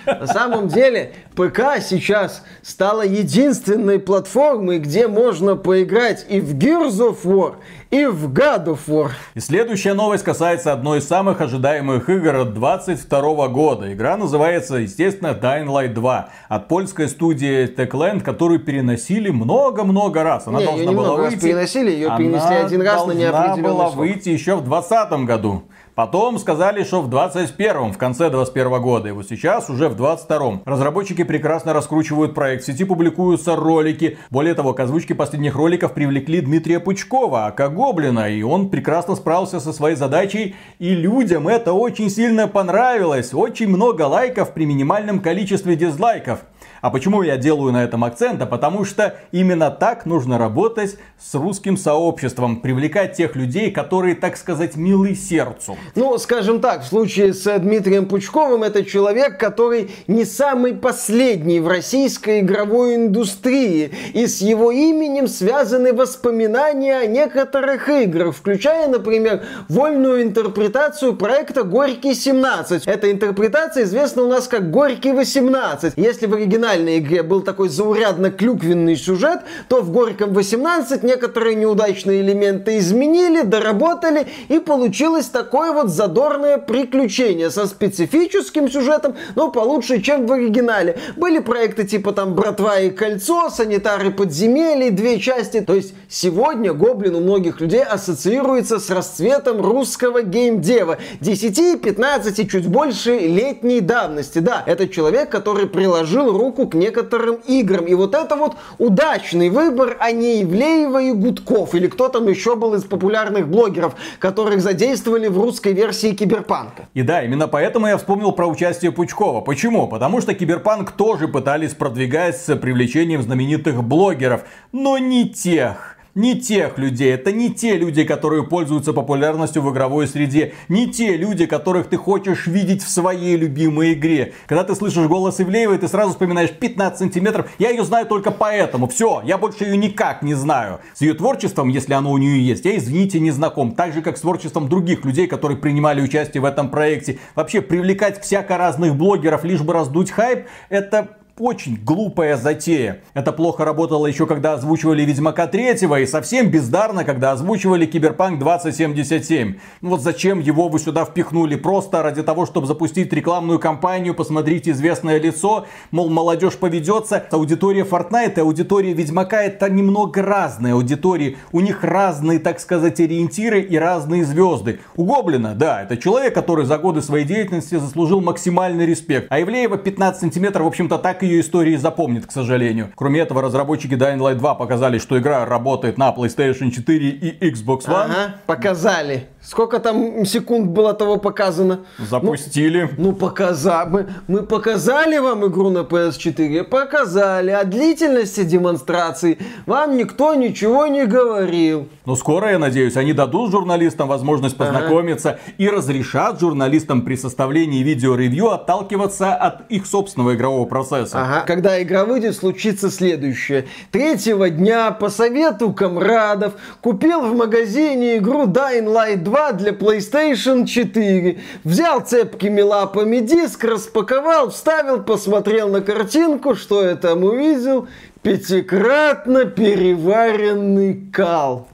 На самом деле, ПК сейчас стала единственной платформой, где можно поиграть и в Gears of War, и в God of War. И следующая новость касается одной из самых ожидаемых игр 22 года. Игра называется, естественно, Dying Light 2 от польской студии Techland, которую переносили много-много раз. Она не, должна ее была выйти. Раз переносили, ее перенесли один раз на неопределенный Она была выйти еще в 2020 году. Потом сказали, что в 21-м, в конце 21 года, и вот сейчас уже в 22-м. Разработчики прекрасно раскручивают проект, в сети публикуются ролики. Более того, к озвучке последних роликов привлекли Дмитрия Пучкова, ака Гоблина, и он прекрасно справился со своей задачей, и людям это очень сильно понравилось. Очень много лайков при минимальном количестве дизлайков. А почему я делаю на этом акцент? А потому что именно так нужно работать с русским сообществом, привлекать тех людей, которые, так сказать, милы сердцу. Ну, скажем так, в случае с Дмитрием Пучковым это человек, который не самый последний в российской игровой индустрии. И с его именем связаны воспоминания о некоторых играх, включая, например, вольную интерпретацию проекта «Горький 17». Эта интерпретация известна у нас как «Горький 18». Если в оригинале оригинальной игре был такой заурядно клюквенный сюжет, то в Горьком 18 некоторые неудачные элементы изменили, доработали, и получилось такое вот задорное приключение со специфическим сюжетом, но получше, чем в оригинале. Были проекты типа там «Братва и кольцо», «Санитары подземелий», две части. То есть сегодня Гоблин у многих людей ассоциируется с расцветом русского геймдева 10, 15 чуть больше летней давности. Да, это человек, который приложил руку к некоторым играм. И вот это вот удачный выбор, а не Ивлеева и Гудков. Или кто там еще был из популярных блогеров, которых задействовали в русской версии Киберпанка. И да, именно поэтому я вспомнил про участие Пучкова. Почему? Потому что Киберпанк тоже пытались продвигать с привлечением знаменитых блогеров, но не тех не тех людей. Это не те люди, которые пользуются популярностью в игровой среде. Не те люди, которых ты хочешь видеть в своей любимой игре. Когда ты слышишь голос Ивлеевой, ты сразу вспоминаешь 15 сантиметров. Я ее знаю только поэтому. Все, я больше ее никак не знаю. С ее творчеством, если оно у нее есть, я, извините, не знаком. Так же, как с творчеством других людей, которые принимали участие в этом проекте. Вообще, привлекать всяко разных блогеров, лишь бы раздуть хайп, это очень глупая затея. Это плохо работало еще когда озвучивали Ведьмака 3 и совсем бездарно, когда озвучивали Киберпанк 2077. Ну вот зачем его вы сюда впихнули? Просто ради того, чтобы запустить рекламную кампанию, посмотрите известное лицо, мол, молодежь поведется. Аудитория Fortnite и аудитория Ведьмака это немного разные аудитории. У них разные, так сказать, ориентиры и разные звезды. У Гоблина, да, это человек, который за годы своей деятельности заслужил максимальный респект. А Ивлеева 15 сантиметров, в общем-то, так и ее истории запомнит, к сожалению. Кроме этого, разработчики Dying Light 2 показали, что игра работает на PlayStation 4 и Xbox One. Ага, показали. Сколько там секунд было того показано? Запустили. Ну, ну показали. Мы, мы показали вам игру на PS4? Показали. О длительности демонстрации вам никто ничего не говорил. Ну, скоро, я надеюсь, они дадут журналистам возможность познакомиться ага. и разрешат журналистам при составлении видео-ревью отталкиваться от их собственного игрового процесса. Ага. Когда игра выйдет, случится следующее. Третьего дня по совету комрадов купил в магазине игру Dying Light 2 2 для PlayStation 4. Взял цепкими лапами диск, распаковал, вставил, посмотрел на картинку, что я там увидел. Пятикратно переваренный кал.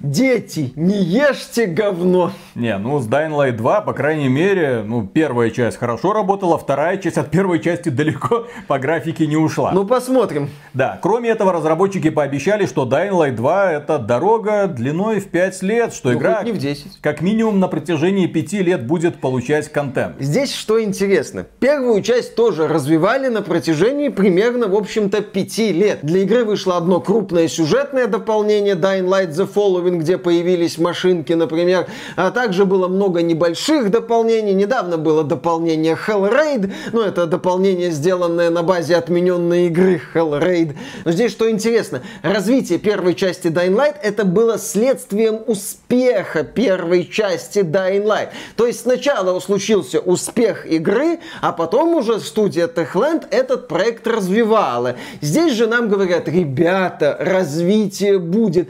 Дети, не ешьте говно. Не, ну с Dying Light 2, по крайней мере, ну первая часть хорошо работала, вторая часть от первой части далеко по графике не ушла. Ну посмотрим. Да, кроме этого разработчики пообещали, что Dying Light 2 это дорога длиной в 5 лет, что ну, игра не в 10. как минимум на протяжении 5 лет будет получать контент. Здесь что интересно, первую часть тоже развивали на протяжении примерно, в общем-то, 5 лет. Для игры вышло одно крупное сюжетное дополнение Dying Light The Following, где появились машинки, например, а также было много небольших дополнений. Недавно было дополнение Hellraid, ну это дополнение, сделанное на базе отмененной игры Hellraid. Но здесь что интересно, развитие первой части Dying Light это было следствием успеха первой части Dying Light. То есть сначала случился успех игры, а потом уже студия Techland этот проект развивала. Здесь же нам говорят, ребята, развитие будет,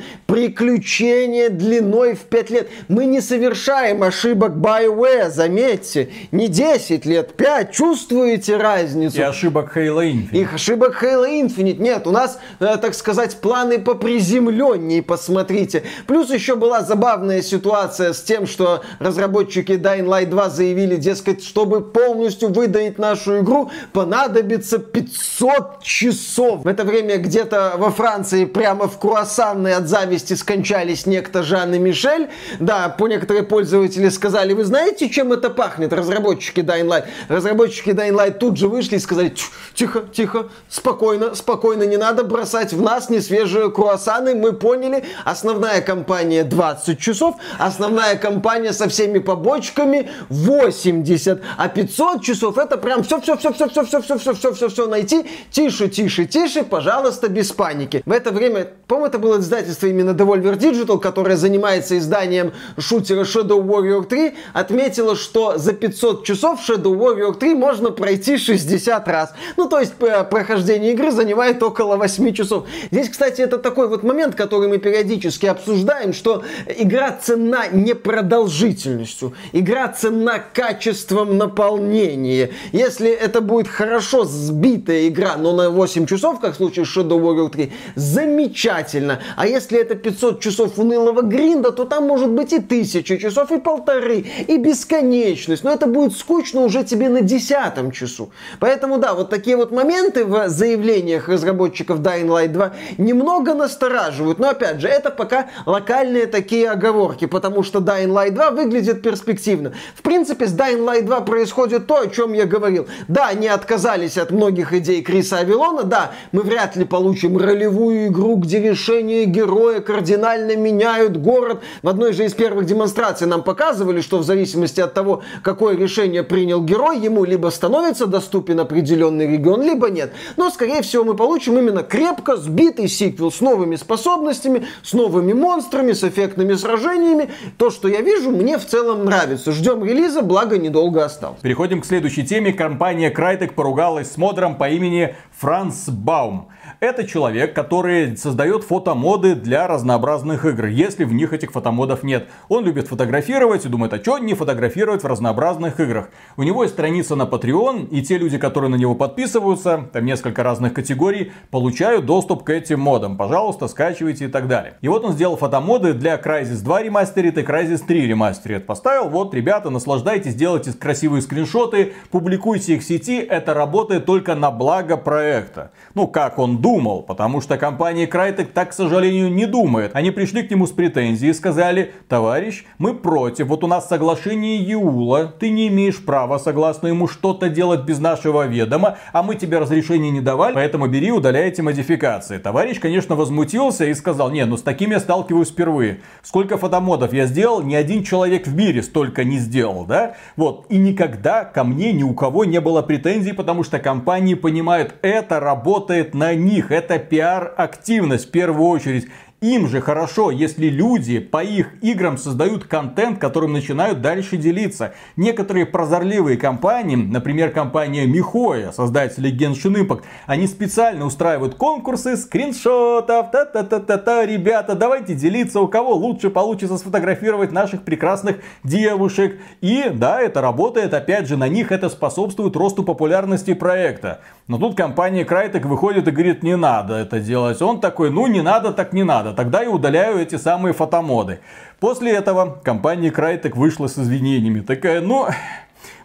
приключение длиной в 5 лет. Мы не совершаем ошибок BioWare, заметьте. Не 10 лет, 5. Чувствуете разницу? И ошибок Halo Infinite. Их ошибок Halo Infinite. Нет, у нас, э, так сказать, планы по приземленней, посмотрите. Плюс еще была забавная ситуация с тем, что разработчики Dying Light 2 заявили, дескать, чтобы полностью выдать нашу игру, понадобится 500 часов. В это время где-то во Франции прямо в круассанной от зависти скончались некто Жан и Мишель. Да, по некоторые пользователи сказали, вы знаете, чем это пахнет, разработчики Dying Light? Разработчики Dying Light тут же вышли и сказали, тихо, тихо, спокойно, спокойно, не надо бросать в нас несвежие круассаны, мы поняли, основная компания 20 часов, основная компания со всеми побочками 80, а 500 часов это прям все, все, все, все, все, все, все, все, все, все, все найти, тише, тише, тише, пожалуйста, без паники. В это время, по-моему, это было издательство именно Devolver Digital, которая занимается изданием шутера Shadow Warrior 3, отметила, что за 500 часов Shadow Warrior 3 можно пройти 60 раз. Ну, то есть прохождение игры занимает около 8 часов. Здесь, кстати, это такой вот момент, который мы периодически обсуждаем, что игра цена не продолжительностью, игра цена качеством наполнения. Если это будет хорошо сбитая игра, но на 8 часов, как в случае Shadow Warrior 3, замечательно. А если это 500 часов унылого гринда, то там может быть и тысяча часов, и полторы, и бесконечность. Но это будет скучно уже тебе на десятом часу. Поэтому да, вот такие вот моменты в заявлениях разработчиков Dying Light 2 немного настораживают. Но опять же, это пока локальные такие оговорки, потому что Dying Light 2 выглядит перспективно. В принципе, с Dying Light 2 происходит то, о чем я говорил. Да, они отказались от многих идей Криса Авилона, да, мы вряд ли получим ролевую игру, где решение героя кардинально кардинально меняют город. В одной же из первых демонстраций нам показывали, что в зависимости от того, какое решение принял герой, ему либо становится доступен определенный регион, либо нет. Но, скорее всего, мы получим именно крепко сбитый сиквел с новыми способностями, с новыми монстрами, с эффектными сражениями. То, что я вижу, мне в целом нравится. Ждем релиза, благо недолго осталось. Переходим к следующей теме. Компания Crytek поругалась с модером по имени Франц Баум. Это человек, который создает фотомоды для разнообразных игр, если в них этих фотомодов нет. Он любит фотографировать и думает, а что не фотографировать в разнообразных играх. У него есть страница на Patreon, и те люди, которые на него подписываются, там несколько разных категорий, получают доступ к этим модам. Пожалуйста, скачивайте и так далее. И вот он сделал фотомоды для Crysis 2 ремастерит и Crysis 3 ремастерит. Поставил, вот, ребята, наслаждайтесь, делайте красивые скриншоты, публикуйте их в сети, это работает только на благо проекта. Ну, как он думает думал, потому что компания Crytek так, к сожалению, не думает. Они пришли к нему с претензией и сказали, товарищ, мы против, вот у нас соглашение Юла, ты не имеешь права, согласно ему, что-то делать без нашего ведома, а мы тебе разрешения не давали, поэтому бери, удаляй эти модификации. Товарищ, конечно, возмутился и сказал, не, ну с такими я сталкиваюсь впервые. Сколько фотомодов я сделал, ни один человек в мире столько не сделал, да? Вот, и никогда ко мне ни у кого не было претензий, потому что компании понимают, это работает на них них это пиар-активность в первую очередь. Им же хорошо, если люди по их играм создают контент, которым начинают дальше делиться. Некоторые прозорливые компании, например, компания Михоя, создатели Genshin Impact, они специально устраивают конкурсы скриншотов, та-та-та-та-та, ребята, давайте делиться, у кого лучше получится сфотографировать наших прекрасных девушек. И да, это работает, опять же, на них это способствует росту популярности проекта. Но тут компания Crytek выходит и говорит, не надо это делать. Он такой, ну не надо, так не надо. Тогда я удаляю эти самые фотомоды. После этого компания Crytek вышла с извинениями. Такая, ну,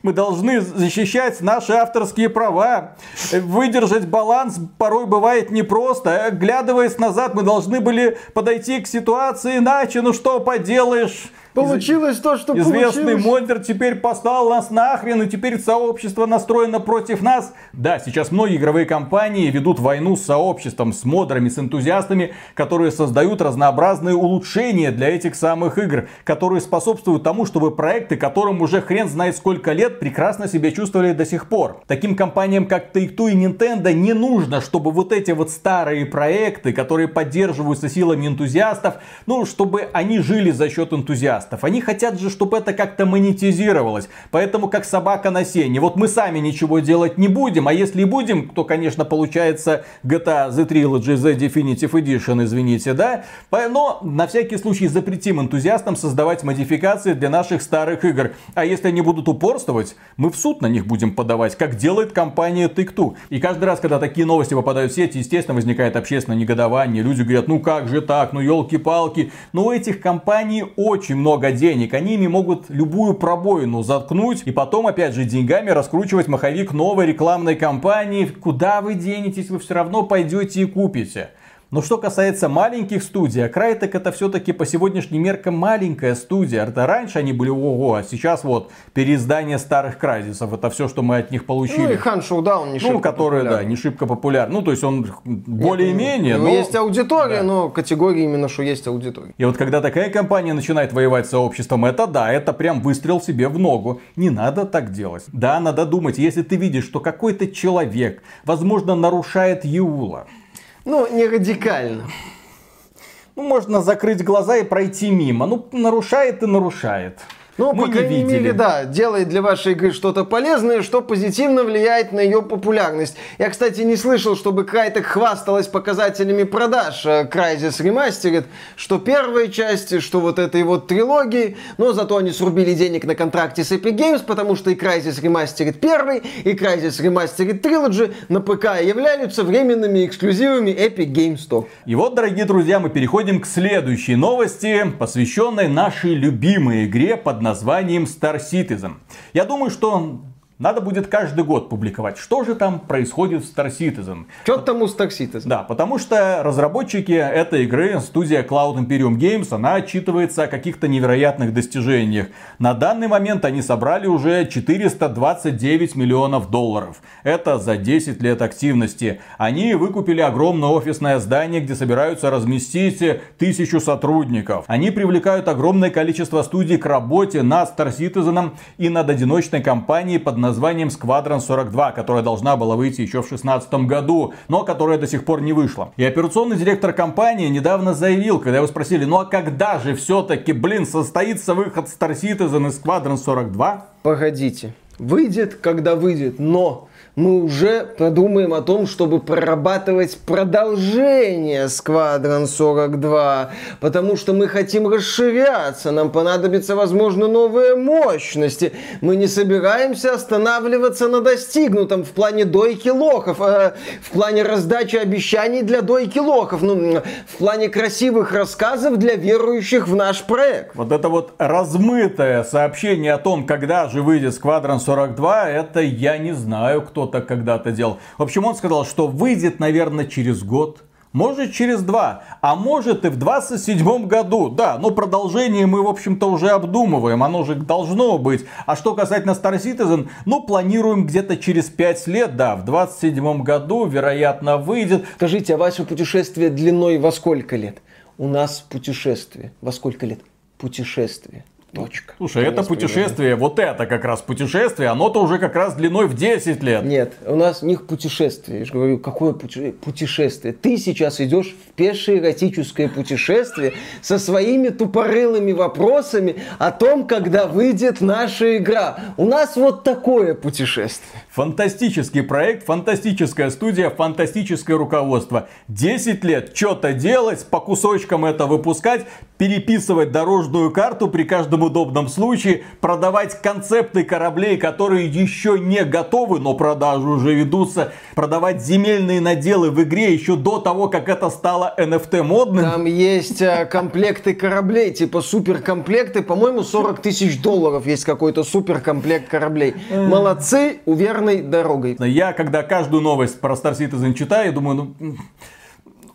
мы должны защищать наши авторские права. Выдержать баланс порой бывает непросто. Оглядываясь назад, мы должны были подойти к ситуации иначе. Ну что поделаешь? Получилось то, что Известный получилось. модер теперь послал нас нахрен, и теперь сообщество настроено против нас. Да, сейчас многие игровые компании ведут войну с сообществом, с модерами, с энтузиастами, которые создают разнообразные улучшения для этих самых игр, которые способствуют тому, чтобы проекты, которым уже хрен знает сколько лет, прекрасно себя чувствовали до сих пор. Таким компаниям, как Take-Two и Nintendo, не нужно, чтобы вот эти вот старые проекты, которые поддерживаются силами энтузиастов, ну, чтобы они жили за счет энтузиастов энтузиастов. Они хотят же, чтобы это как-то монетизировалось. Поэтому как собака на сене. Вот мы сами ничего делать не будем, а если и будем, то, конечно, получается GTA The Trilogy The Definitive Edition, извините, да? Но на всякий случай запретим энтузиастам создавать модификации для наших старых игр. А если они будут упорствовать, мы в суд на них будем подавать, как делает компания Take-Two. И каждый раз, когда такие новости попадают в сеть, естественно, возникает общественное негодование. Люди говорят, ну как же так, ну елки-палки. Но у этих компаний очень много много денег, они ими могут любую пробоину заткнуть и потом опять же деньгами раскручивать маховик новой рекламной кампании. Куда вы денетесь, вы все равно пойдете и купите. Но что касается маленьких студий, а Crytek это все-таки по сегодняшним меркам маленькая студия. Это раньше они были ого, а сейчас вот переиздание старых Крайзисов. Это все, что мы от них получили. Ну и Хан Шоудаун не Ну, который, да, не шибко популярен. Ну, то есть он более-менее. Но... Есть аудитория, да. но категория именно, что есть аудитория. И вот когда такая компания начинает воевать с сообществом, это да, это прям выстрел себе в ногу. Не надо так делать. Да, надо думать, если ты видишь, что какой-то человек, возможно, нарушает Юла, ну, не радикально. Ну, можно закрыть глаза и пройти мимо. Ну, нарушает и нарушает. Ну, мы по крайней видели. мере, да, делает для вашей игры что-то полезное, что позитивно влияет на ее популярность. Я, кстати, не слышал, чтобы Crytek хвасталась показателями продаж э, Crysis Remastered, что первая часть, что вот этой вот трилогии, но зато они срубили денег на контракте с Epic Games, потому что и Crysis Remastered 1, и Crysis Remastered Trilogy на ПК являются временными эксклюзивами Epic Games Store. И вот, дорогие друзья, мы переходим к следующей новости, посвященной нашей любимой игре под названием Star Citizen. Я думаю, что надо будет каждый год публиковать, что же там происходит в Star Citizen. Что там у Star Citizen? Да, потому что разработчики этой игры, студия Cloud Imperium Games, она отчитывается о каких-то невероятных достижениях. На данный момент они собрали уже 429 миллионов долларов. Это за 10 лет активности. Они выкупили огромное офисное здание, где собираются разместить тысячу сотрудников. Они привлекают огромное количество студий к работе над Star Citizen и над одиночной компанией под названием Squadron 42, которая должна была выйти еще в 2016 году, но которая до сих пор не вышла. И операционный директор компании недавно заявил, когда его спросили, ну а когда же все-таки, блин, состоится выход Star Citizen из Squadron 42? Погодите, выйдет, когда выйдет, но мы уже подумаем о том, чтобы прорабатывать продолжение Сквадрон 42, потому что мы хотим расширяться, нам понадобятся, возможно, новые мощности. Мы не собираемся останавливаться на достигнутом в плане дойки лохов, э, в плане раздачи обещаний для дойки лохов, ну, в плане красивых рассказов для верующих в наш проект. Вот это вот размытое сообщение о том, когда же выйдет Сквадрон 42, это я не знаю, кто так когда-то делал. В общем, он сказал, что выйдет, наверное, через год. Может через два, а может и в 27 году. Да, но продолжение мы, в общем-то, уже обдумываем. Оно же должно быть. А что касательно Star Citizen, ну, планируем где-то через 5 лет, да, в 27 году, вероятно, выйдет. Скажите, а ваше путешествие длиной во сколько лет? У нас путешествие. Во сколько лет? Путешествие. Точка. Слушай, это путешествие, вот это как раз путешествие, оно-то уже как раз длиной в 10 лет. Нет, у нас у них путешествие. Я же говорю, какое путешествие? Ты сейчас идешь в пешее эротическое путешествие со своими тупорылыми вопросами о том, когда выйдет наша игра. У нас вот такое путешествие. Фантастический проект, фантастическая студия, фантастическое руководство. 10 лет что-то делать, по кусочкам это выпускать, переписывать дорожную карту при каждом удобном случае, продавать концепты кораблей, которые еще не готовы, но продажи уже ведутся, продавать земельные наделы в игре еще до того, как это стало NFT модным. Там есть э, комплекты кораблей, типа суперкомплекты, по-моему, 40 тысяч долларов есть какой-то суперкомплект кораблей. Молодцы, уверенной дорогой. Я, когда каждую новость про Star Citizen читаю, думаю, ну,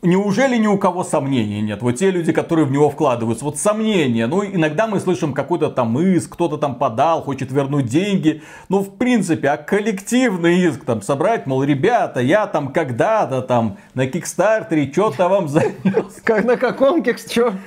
Неужели ни у кого сомнений нет? Вот те люди, которые в него вкладываются, вот сомнения. Ну, иногда мы слышим какой-то там иск, кто-то там подал, хочет вернуть деньги. Ну, в принципе, а коллективный иск там собрать, мол, ребята, я там когда-то там на Кикстартере что-то вам занес. Как на каком кикс,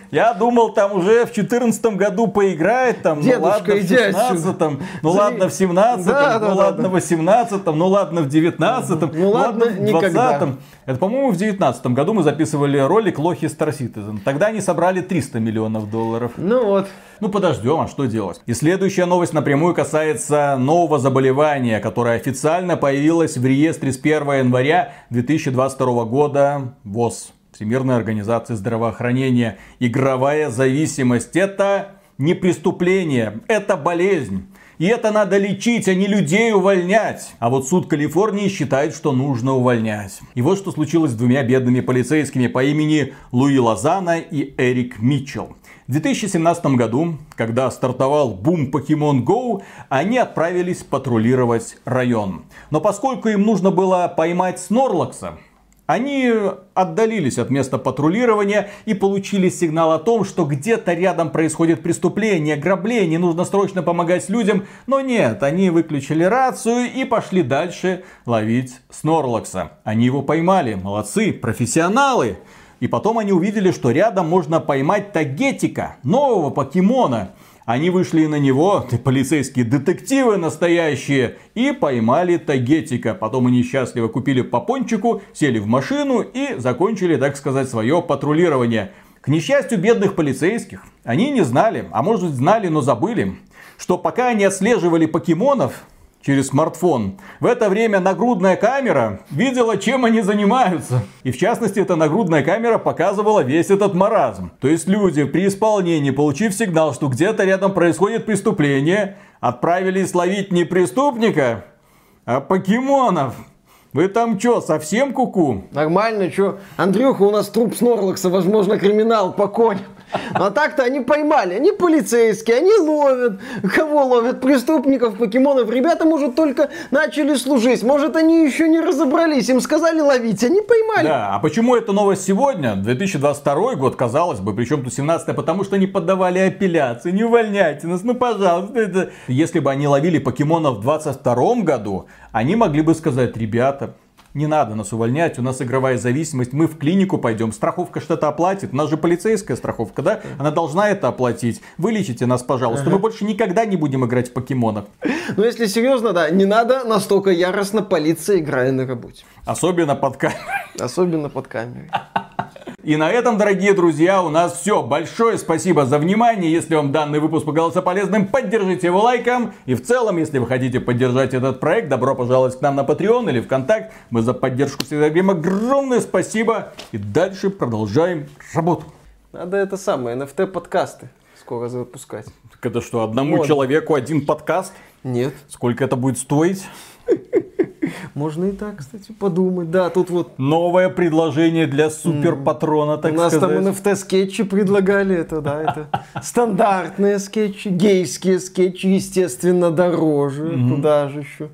Я думал, там уже в 14 году поиграет, там, ну ладно, в 16 ну ладно, в 17 ну ладно, в 18 ну ладно, в 19 ну ладно, в 20 Это, по-моему, в 19 году мы записывали ролик Лохи Star Citizen. Тогда они собрали 300 миллионов долларов. Ну вот. Ну подождем, а что делать? И следующая новость напрямую касается нового заболевания, которое официально появилось в реестре с 1 января 2022 года ВОЗ. Всемирной организации здравоохранения. Игровая зависимость. Это не преступление, это болезнь. И это надо лечить, а не людей увольнять. А вот суд Калифорнии считает, что нужно увольнять. И вот что случилось с двумя бедными полицейскими по имени Луи Лозана и Эрик Митчелл. В 2017 году, когда стартовал бум Pokemon Go, они отправились патрулировать район. Но поскольку им нужно было поймать Снорлакса, они отдалились от места патрулирования и получили сигнал о том, что где-то рядом происходит преступление, ограбление, нужно срочно помогать людям. Но нет, они выключили рацию и пошли дальше ловить Снорлакса. Они его поймали, молодцы, профессионалы. И потом они увидели, что рядом можно поймать Тагетика, нового покемона. Они вышли на него, полицейские детективы настоящие, и поймали Тагетика. Потом они счастливо купили по пончику, сели в машину и закончили, так сказать, свое патрулирование. К несчастью бедных полицейских, они не знали, а может знали, но забыли, что пока они отслеживали покемонов, через смартфон. В это время нагрудная камера видела, чем они занимаются. И в частности, эта нагрудная камера показывала весь этот маразм. То есть люди при исполнении, получив сигнал, что где-то рядом происходит преступление, отправились ловить не преступника, а покемонов. Вы там что, совсем куку? -ку? Нормально, что? Андрюха, у нас труп Снорлакса, возможно, криминал по. А так-то они поймали, они полицейские, они ловят. Кого ловят? Преступников, покемонов. Ребята, может, только начали служить. Может, они еще не разобрались. Им сказали ловить, они поймали. Да, а почему это новость сегодня? 2022 год, казалось бы, причем тут 17 потому что они подавали апелляции. Не увольняйте нас, ну пожалуйста. Если бы они ловили покемонов в 22 году, они могли бы сказать, ребята, не надо нас увольнять, у нас игровая зависимость, мы в клинику пойдем, страховка что-то оплатит, у нас же полицейская страховка, да? Она должна это оплатить. Вылечите нас, пожалуйста, мы больше никогда не будем играть в покемонов. Ну, если серьезно, да, не надо настолько яростно полиция, играя на работе. Особенно под камерой. Особенно под камерой. И на этом, дорогие друзья, у нас все. Большое спасибо за внимание. Если вам данный выпуск показался полезным, поддержите его лайком. И в целом, если вы хотите поддержать этот проект, добро пожаловать к нам на Patreon или ВКонтакт. Мы за поддержку всегда говорим огромное спасибо. И дальше продолжаем работу. Надо это самое, NFT-подкасты скоро запускать. Так это что, одному вот. человеку один подкаст? Нет. Сколько это будет стоить? Можно и так, кстати, подумать. Да, тут вот... Новое предложение для суперпатрона, так У нас сказать. там NFT-скетчи предлагали, это, да, это стандартные скетчи, гейские скетчи, естественно, дороже. Куда же еще?